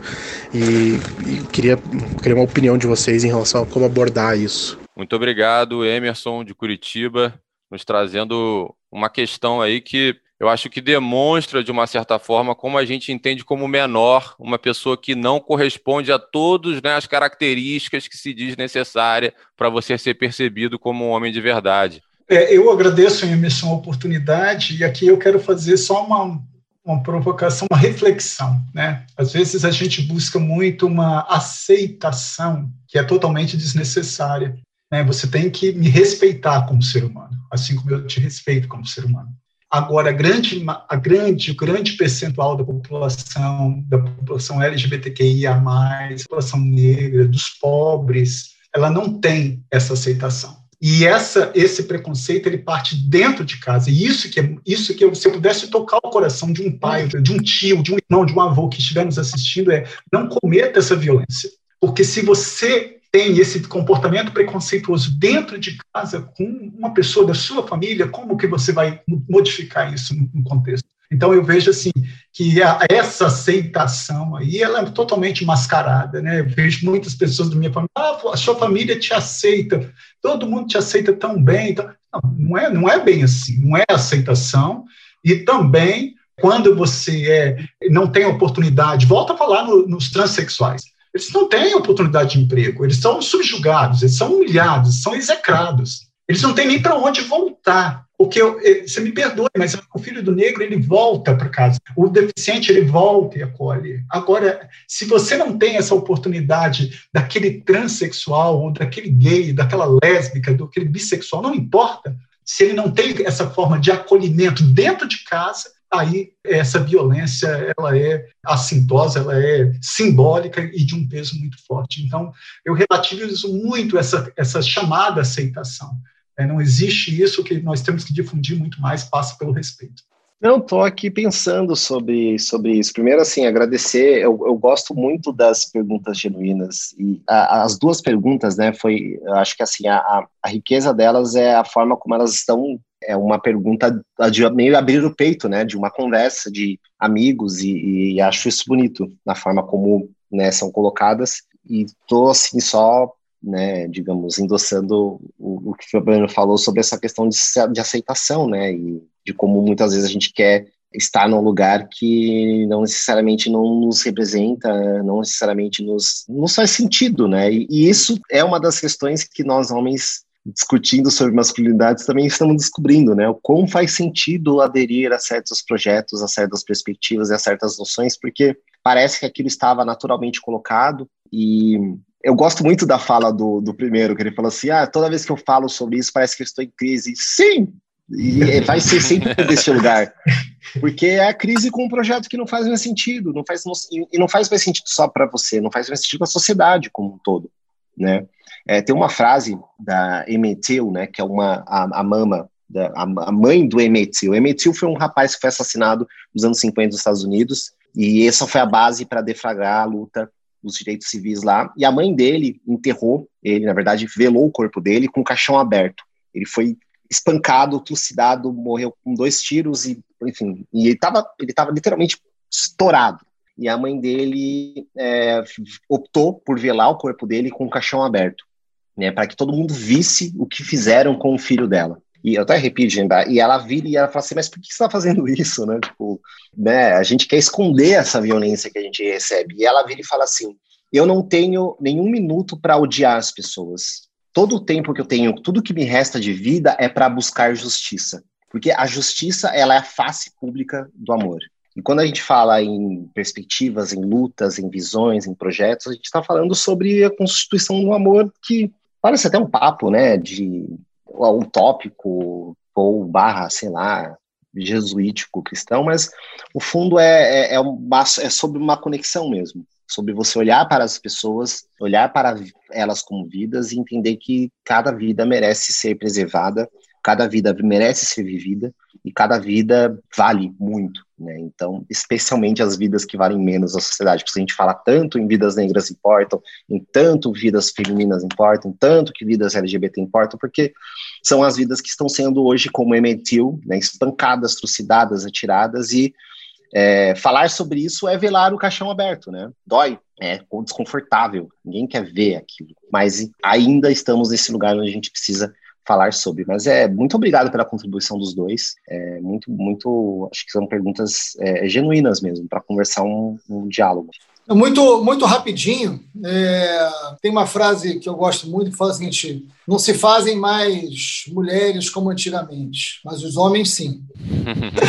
M: e, e queria, queria uma opinião de vocês em relação a como abordar isso.
A: Muito obrigado, Emerson de Curitiba, nos trazendo uma questão aí que eu acho que demonstra, de uma certa forma, como a gente entende como menor uma pessoa que não corresponde a todas né, as características que se diz necessária para você ser percebido como um homem de verdade.
C: É, eu agradeço, Emerson, a oportunidade, e aqui eu quero fazer só uma, uma provocação, uma reflexão. Né? Às vezes a gente busca muito uma aceitação que é totalmente desnecessária. Né? Você tem que me respeitar como ser humano, assim como eu te respeito como ser humano. Agora, a grande, a grande, o grande percentual da população, da população LGBTQIA+, população negra, dos pobres, ela não tem essa aceitação. E essa, esse preconceito ele parte dentro de casa. E isso que é, isso que eu, se eu pudesse tocar o coração de um pai, de um tio, de um irmão, de um avô que estiver nos assistindo é não cometa essa violência. Porque se você tem esse comportamento preconceituoso dentro de casa com uma pessoa da sua família, como que você vai modificar isso no contexto? Então eu vejo assim que essa aceitação aí ela é totalmente mascarada, né? Eu vejo muitas pessoas da minha família, ah, a sua família te aceita, todo mundo te aceita tão bem, então, não, não é não é bem assim, não é aceitação e também quando você é, não tem oportunidade, volta a falar no, nos transexuais eles não têm oportunidade de emprego, eles são subjugados, eles são humilhados, são execrados. Eles não têm nem para onde voltar. Porque eu, eh, você me perdoe, mas o filho do negro ele volta para casa, o deficiente ele volta e acolhe. Agora, se você não tem essa oportunidade daquele transexual ou daquele gay, daquela lésbica, daquele bissexual, não importa. Se ele não tem essa forma de acolhimento dentro de casa, aí essa violência ela é assintosa, ela é simbólica e de um peso muito forte. Então, eu relativizo muito essa, essa chamada aceitação. É, não existe isso que nós temos que difundir muito mais, passa pelo respeito.
D: Não, estou aqui pensando sobre, sobre isso. Primeiro, assim, agradecer. Eu, eu gosto muito das perguntas genuínas e a, as duas perguntas, né? Foi, eu acho que assim a, a riqueza delas é a forma como elas estão é uma pergunta de meio abrir o peito, né, de uma conversa de amigos e, e acho isso bonito na forma como né, são colocadas e tô assim só, né, digamos, endossando o, o que o Fabiano falou sobre essa questão de, de aceitação, né, e de como muitas vezes a gente quer estar num lugar que não necessariamente não nos representa, não necessariamente nos, nos faz sentido, né? E, e, isso é uma das questões que nós homens discutindo sobre masculinidades, também estamos descobrindo, né, o como faz sentido aderir a certos projetos, a certas perspectivas e a certas noções, porque parece que aquilo estava naturalmente colocado e eu gosto muito da fala do, do primeiro, que ele falou assim, ah, toda vez que eu falo sobre isso parece que eu estou em crise. Sim, E vai ser sempre desse lugar. Porque é a crise com um projeto que não faz mais sentido, não faz, e não faz mais sentido só para você, não faz mais sentido para a sociedade como um todo, né? É, tem uma frase da Emmett Till, né, que é uma, a, a mama, da, a, a, mãe do. Emmett Till foi um rapaz que foi assassinado nos anos 50 nos Estados Unidos, e essa foi a base para deflagrar a luta dos direitos civis lá. E a mãe dele enterrou ele, na verdade, velou o corpo dele com o caixão aberto. Ele foi espancado, trucidado, morreu com dois tiros e, enfim, e ele estava ele tava literalmente estourado. E a mãe dele é, optou por velar o corpo dele com o caixão aberto, né, para que todo mundo visse o que fizeram com o filho dela. E eu até arrepio de. E ela vira e ela fala assim, mas por que você está fazendo isso, né? Tipo, né? A gente quer esconder essa violência que a gente recebe. E ela vira e fala assim, eu não tenho nenhum minuto para odiar as pessoas. Todo o tempo que eu tenho, tudo que me resta de vida é para buscar justiça. Porque a justiça, ela é a face pública do amor. E quando a gente fala em perspectivas, em lutas, em visões, em projetos, a gente está falando sobre a constituição do amor que parece até um papo, né, de utópico ou barra, sei lá, jesuítico cristão, mas o fundo é, é, é, é sobre uma conexão mesmo, sobre você olhar para as pessoas, olhar para elas como vidas e entender que cada vida merece ser preservada, cada vida merece ser vivida e cada vida vale muito, né? Então, especialmente as vidas que valem menos na sociedade, porque a gente fala tanto em vidas negras importam, em tanto vidas femininas importam, tanto que vidas LGBT importam, porque são as vidas que estão sendo hoje, como ementiu, né, espancadas, trucidadas, atiradas e é, falar sobre isso é velar o caixão aberto, né? Dói, é desconfortável, ninguém quer ver aquilo, mas ainda estamos nesse lugar onde a gente precisa falar sobre. Mas é muito obrigado pela contribuição dos dois. É muito, muito, acho que são perguntas é, genuínas mesmo para conversar um, um diálogo.
B: Muito, muito rapidinho. É, tem uma frase que eu gosto muito que fala o seguinte: não se fazem mais mulheres como antigamente, mas os homens sim.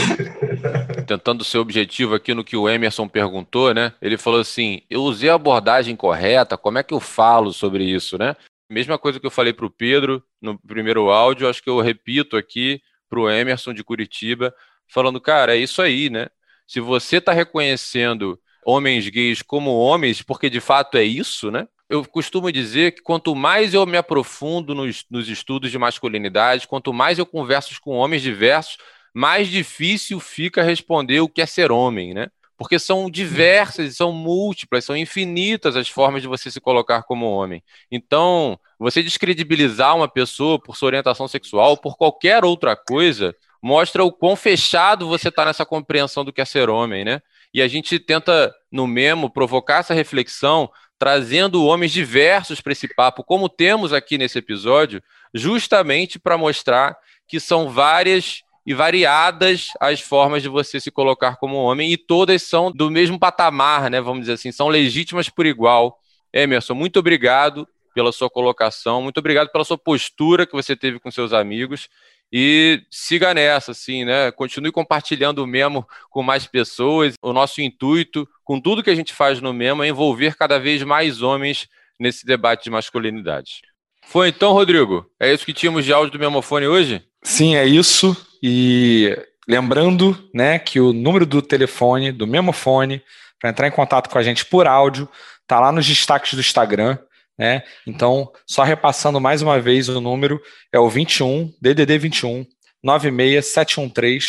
A: Tentando ser objetivo aqui no que o Emerson perguntou, né? Ele falou assim: eu usei a abordagem correta, como é que eu falo sobre isso, né? Mesma coisa que eu falei para o Pedro no primeiro áudio, acho que eu repito aqui para o Emerson de Curitiba, falando, cara, é isso aí, né? Se você está reconhecendo homens gays como homens, porque de fato é isso, né? Eu costumo dizer que quanto mais eu me aprofundo nos, nos estudos de masculinidade, quanto mais eu converso com homens diversos, mais difícil fica responder o que é ser homem, né? Porque são diversas, são múltiplas, são infinitas as formas de você se colocar como homem. Então, você descredibilizar uma pessoa por sua orientação sexual, por qualquer outra coisa, mostra o quão fechado você está nessa compreensão do que é ser homem, né? E a gente tenta, no Memo, provocar essa reflexão, trazendo homens diversos para esse papo, como temos aqui nesse episódio, justamente para mostrar que são várias e variadas as formas de você se colocar como homem, e todas são do mesmo patamar, né? Vamos dizer assim, são legítimas por igual. Emerson, muito obrigado pela sua colocação, muito obrigado pela sua postura que você teve com seus amigos. E siga nessa, assim, né? Continue compartilhando o Memo com mais pessoas. O nosso intuito, com tudo que a gente faz no Memo, é envolver cada vez mais homens nesse debate de masculinidade. Foi então, Rodrigo? É isso que tínhamos de áudio do Memofone hoje?
K: Sim, é isso. E lembrando né, que o número do telefone, do mesmo fone, para entrar em contato com a gente por áudio, está lá nos destaques do Instagram. Né? Então, só repassando mais uma vez o número, é o 21, DDD 21 96713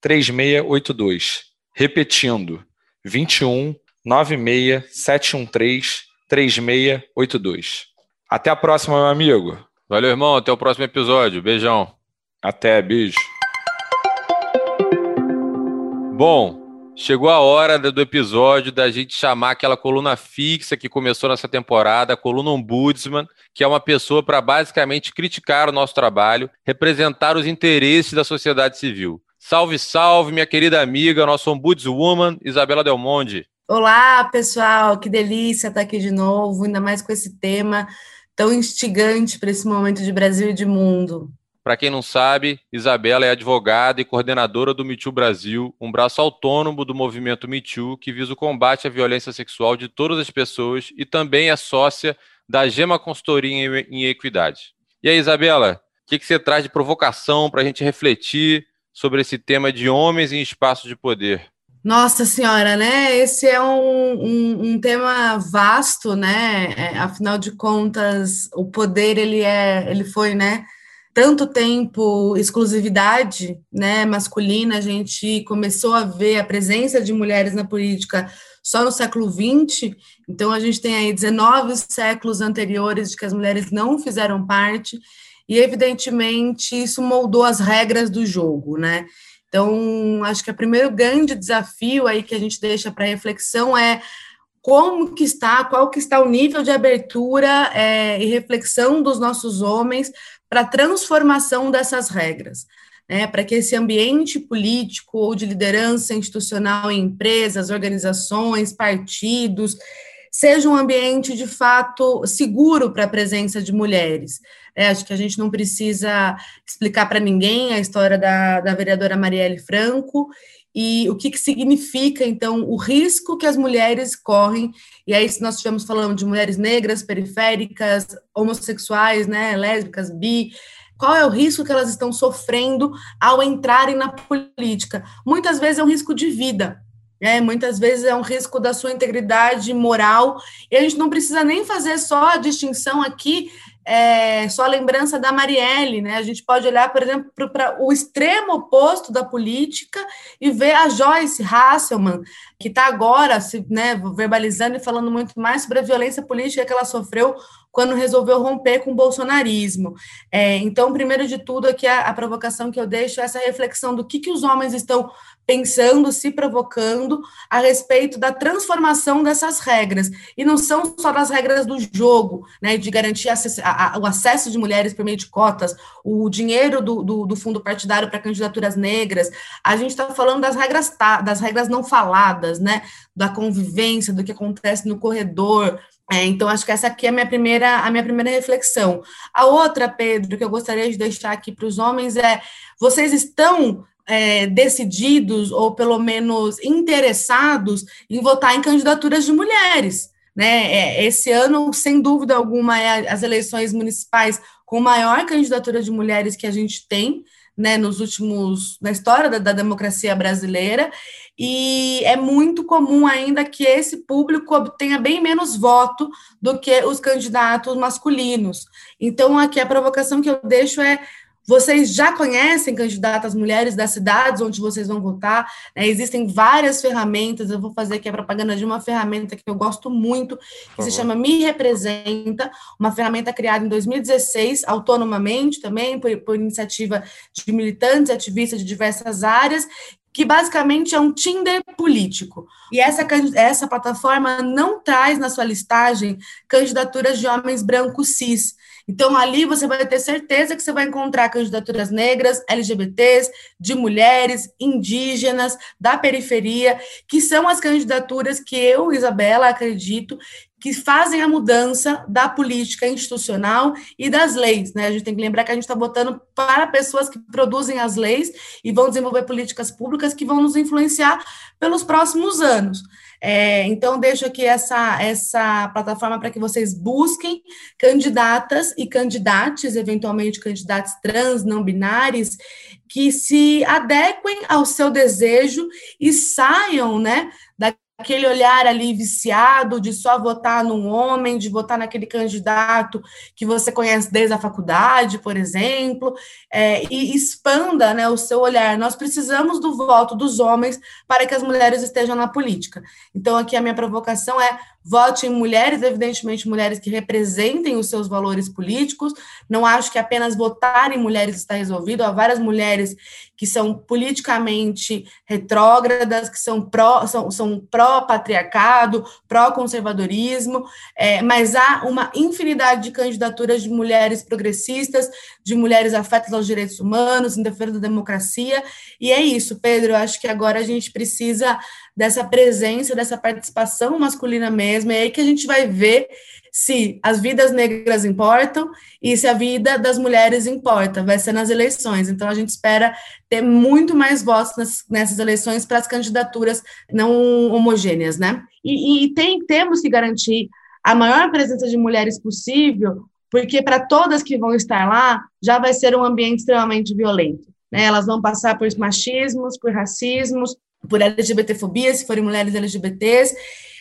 K: 3682. Repetindo, 21 96713 3682. Até a próxima, meu amigo.
A: Valeu, irmão. Até o próximo episódio. Beijão.
K: Até, beijo.
A: Bom, chegou a hora do episódio da gente chamar aquela coluna fixa que começou nessa temporada, a coluna Ombudsman, que é uma pessoa para basicamente criticar o nosso trabalho, representar os interesses da sociedade civil. Salve, salve, minha querida amiga, nossa ombudswoman, Isabela Del Monte.
N: Olá, pessoal, que delícia estar aqui de novo, ainda mais com esse tema tão instigante para esse momento de Brasil e de mundo.
A: Para quem não sabe, Isabela é advogada e coordenadora do Me Too Brasil, um braço autônomo do movimento Me Too que visa o combate à violência sexual de todas as pessoas e também é sócia da Gema Consultoria em Equidade. E aí, Isabela, que, que você traz de provocação para a gente refletir sobre esse tema de homens em espaços de poder?
N: Nossa senhora, né? Esse é um, um, um tema vasto, né? É, afinal de contas, o poder ele é, ele foi, né? Tanto tempo exclusividade, né? Masculina, a gente começou a ver a presença de mulheres na política só no século XX. Então a gente tem aí 19 séculos anteriores de que as mulheres não fizeram parte e evidentemente isso moldou as regras do jogo, né? Então, acho que o primeiro grande desafio aí que a gente deixa para reflexão é como que está, qual que está o nível de abertura é, e reflexão dos nossos homens para a transformação dessas regras, né, para que esse ambiente político ou de liderança institucional em empresas, organizações, partidos, seja um ambiente de fato seguro para a presença de mulheres. É, acho que a gente não precisa explicar para ninguém a história da, da vereadora Marielle Franco e o que, que significa, então, o risco que as mulheres correm. E aí, se nós estivermos falando de mulheres negras, periféricas, homossexuais, né, lésbicas, bi, qual é o risco que elas estão sofrendo ao entrarem na política? Muitas vezes é um risco de vida, é, muitas vezes é um risco da sua integridade moral, e a gente não precisa nem fazer só a distinção aqui é, só a lembrança da Marielle, né? A gente pode olhar, por exemplo, para o extremo oposto da política e ver a Joyce Hasselman, que está agora se, né, verbalizando e falando muito mais sobre a violência política que ela sofreu quando resolveu romper com o bolsonarismo. É, então, primeiro de tudo, aqui a, a, provocação que eu deixo é essa reflexão do que, que os homens estão pensando, se provocando a respeito da transformação dessas regras. E não são só das regras do jogo, né, de garantir a, a, o acesso de mulheres por meio de cotas, o dinheiro do, do, do fundo partidário para candidaturas negras. A gente está falando das regras, das regras não faladas, né, da convivência, do que acontece no corredor, é, então, acho que essa aqui é a minha primeira, a minha primeira reflexão. A outra, Pedro, que eu gostaria de deixar aqui para os homens é: vocês estão é, decididos ou pelo menos interessados em votar em candidaturas de mulheres. Né? É, esse ano, sem dúvida alguma, é as eleições municipais com maior candidatura de mulheres que a gente tem né, nos últimos na história da, da, democracia brasileira e é muito comum ainda que esse público obtenha bem menos voto do que os candidatos masculinos. Então aqui a provocação que eu deixo é vocês já conhecem candidatas mulheres das cidades onde vocês vão votar? Né? Existem várias ferramentas. Eu vou fazer aqui a propaganda de uma ferramenta que eu gosto muito, que se chama Me Representa, uma ferramenta criada em 2016, autonomamente também, por, por iniciativa de militantes e ativistas de diversas áreas, que basicamente é um Tinder político. E essa, essa plataforma não traz na sua listagem candidaturas de homens brancos cis. Então, ali você vai ter certeza que você vai encontrar candidaturas negras, LGBTs, de mulheres, indígenas, da periferia, que são as candidaturas que eu, Isabela, acredito que fazem a mudança da política institucional e das leis. Né? A gente tem que lembrar que a gente está votando para pessoas que produzem as leis e vão desenvolver políticas públicas que vão nos influenciar pelos próximos anos. É, então, deixo aqui essa, essa plataforma para que vocês busquem candidatas e candidatos, eventualmente candidatos trans, não binários, que se adequem ao seu desejo e saiam né, aquele olhar ali viciado de só votar num homem, de votar naquele candidato que você conhece desde a faculdade, por exemplo, é, e expanda né, o seu olhar. Nós precisamos do voto dos homens para que as mulheres estejam na política. Então, aqui a minha provocação é vote em mulheres, evidentemente mulheres que representem os seus valores políticos. Não acho que apenas votar em mulheres está resolvido. Há várias mulheres que são politicamente retrógradas, que são pró, são, são pró-patriarcado, pró-conservadorismo, é, mas há uma infinidade de candidaturas de mulheres progressistas, de mulheres afetas aos direitos humanos, em defesa da democracia, e é isso, Pedro, eu acho que agora a gente precisa dessa presença, dessa participação masculina mesmo, é aí que a gente vai ver se as vidas negras importam e se a vida das mulheres importa, vai ser nas eleições. Então, a gente espera ter muito mais votos nessas eleições para as candidaturas não homogêneas, né? E, e tem, temos que garantir a maior presença de mulheres possível porque para todas que vão estar lá, já vai ser um ambiente extremamente violento. Né? Elas vão passar por machismos, por racismos, por LGBTfobia, se forem mulheres LGBTs,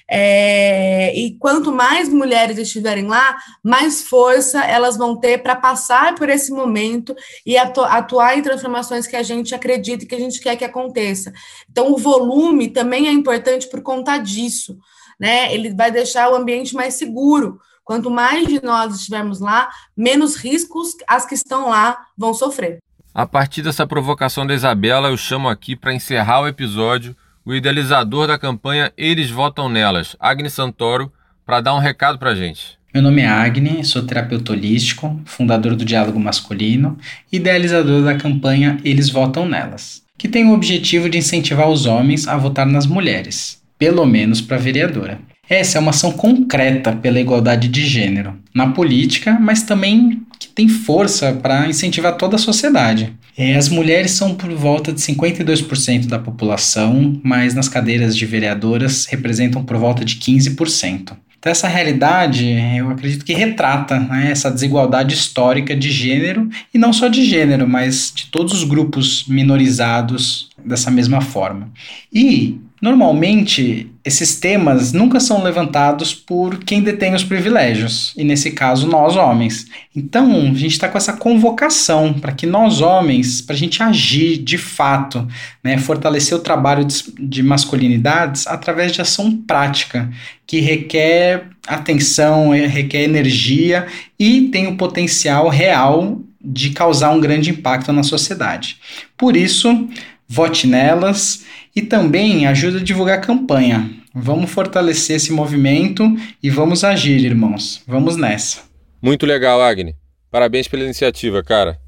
N: é, e quanto mais mulheres estiverem lá, mais força elas vão ter para passar por esse momento e atu atuar em transformações que a gente acredita e que a gente quer que aconteça. Então, o volume também é importante por conta disso, né? Ele vai deixar o ambiente mais seguro. Quanto mais de nós estivermos lá, menos riscos as que estão lá vão sofrer.
A: A partir dessa provocação da Isabela, eu chamo aqui para encerrar o episódio o idealizador da campanha Eles Votam Nelas, Agni Santoro, para dar um recado para a gente.
O: Meu nome é Agni, sou terapeuta holístico, fundador do Diálogo Masculino e idealizador da campanha Eles Votam Nelas, que tem o objetivo de incentivar os homens a votar nas mulheres, pelo menos para vereadora. Essa é uma ação concreta pela igualdade de gênero, na política, mas também que tem força para incentivar toda a sociedade. É, as mulheres são por volta de 52% da população, mas nas cadeiras de vereadoras representam por volta de 15%. Então, essa realidade, eu acredito que retrata né, essa desigualdade histórica de gênero, e não só de gênero, mas de todos os grupos minorizados dessa mesma forma. E Normalmente, esses temas nunca são levantados por quem detém os privilégios, e nesse caso, nós homens. Então, a gente está com essa convocação para que nós homens, para a gente agir de fato, né, fortalecer o trabalho de, de masculinidades através de ação prática, que requer atenção, requer energia e tem o potencial real de causar um grande impacto na sociedade. Por isso, vote nelas e também ajuda a divulgar a campanha. Vamos fortalecer esse movimento e vamos agir, irmãos. Vamos nessa.
A: Muito legal, Agni. Parabéns pela iniciativa, cara.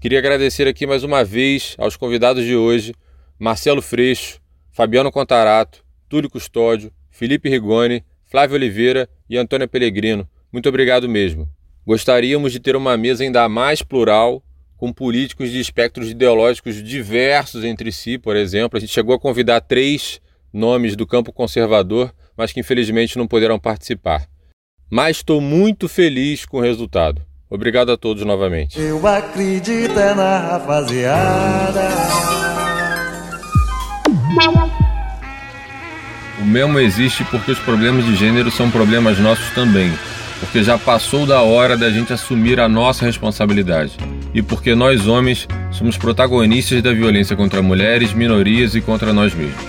A: Queria agradecer aqui mais uma vez aos convidados de hoje: Marcelo Freixo, Fabiano Contarato, Túlio Custódio, Felipe Rigoni, Flávio Oliveira e Antônia Pellegrino. Muito obrigado mesmo. Gostaríamos de ter uma mesa ainda mais plural com políticos de espectros ideológicos diversos entre si, por exemplo. A gente chegou a convidar três nomes do campo conservador, mas que infelizmente não puderam participar. Mas estou muito feliz com o resultado. Obrigado a todos novamente. Eu acredito é na rapaziada. O mesmo existe porque os problemas de gênero são problemas nossos também porque já passou da hora da gente assumir a nossa responsabilidade. E porque nós, homens, somos protagonistas da violência contra mulheres, minorias e contra nós mesmos.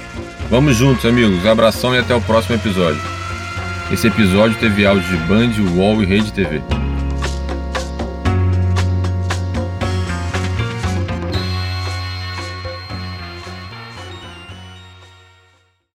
A: Vamos juntos, amigos. Abração e até o próximo episódio. Esse episódio teve áudio de Band, UOL e Rede TV.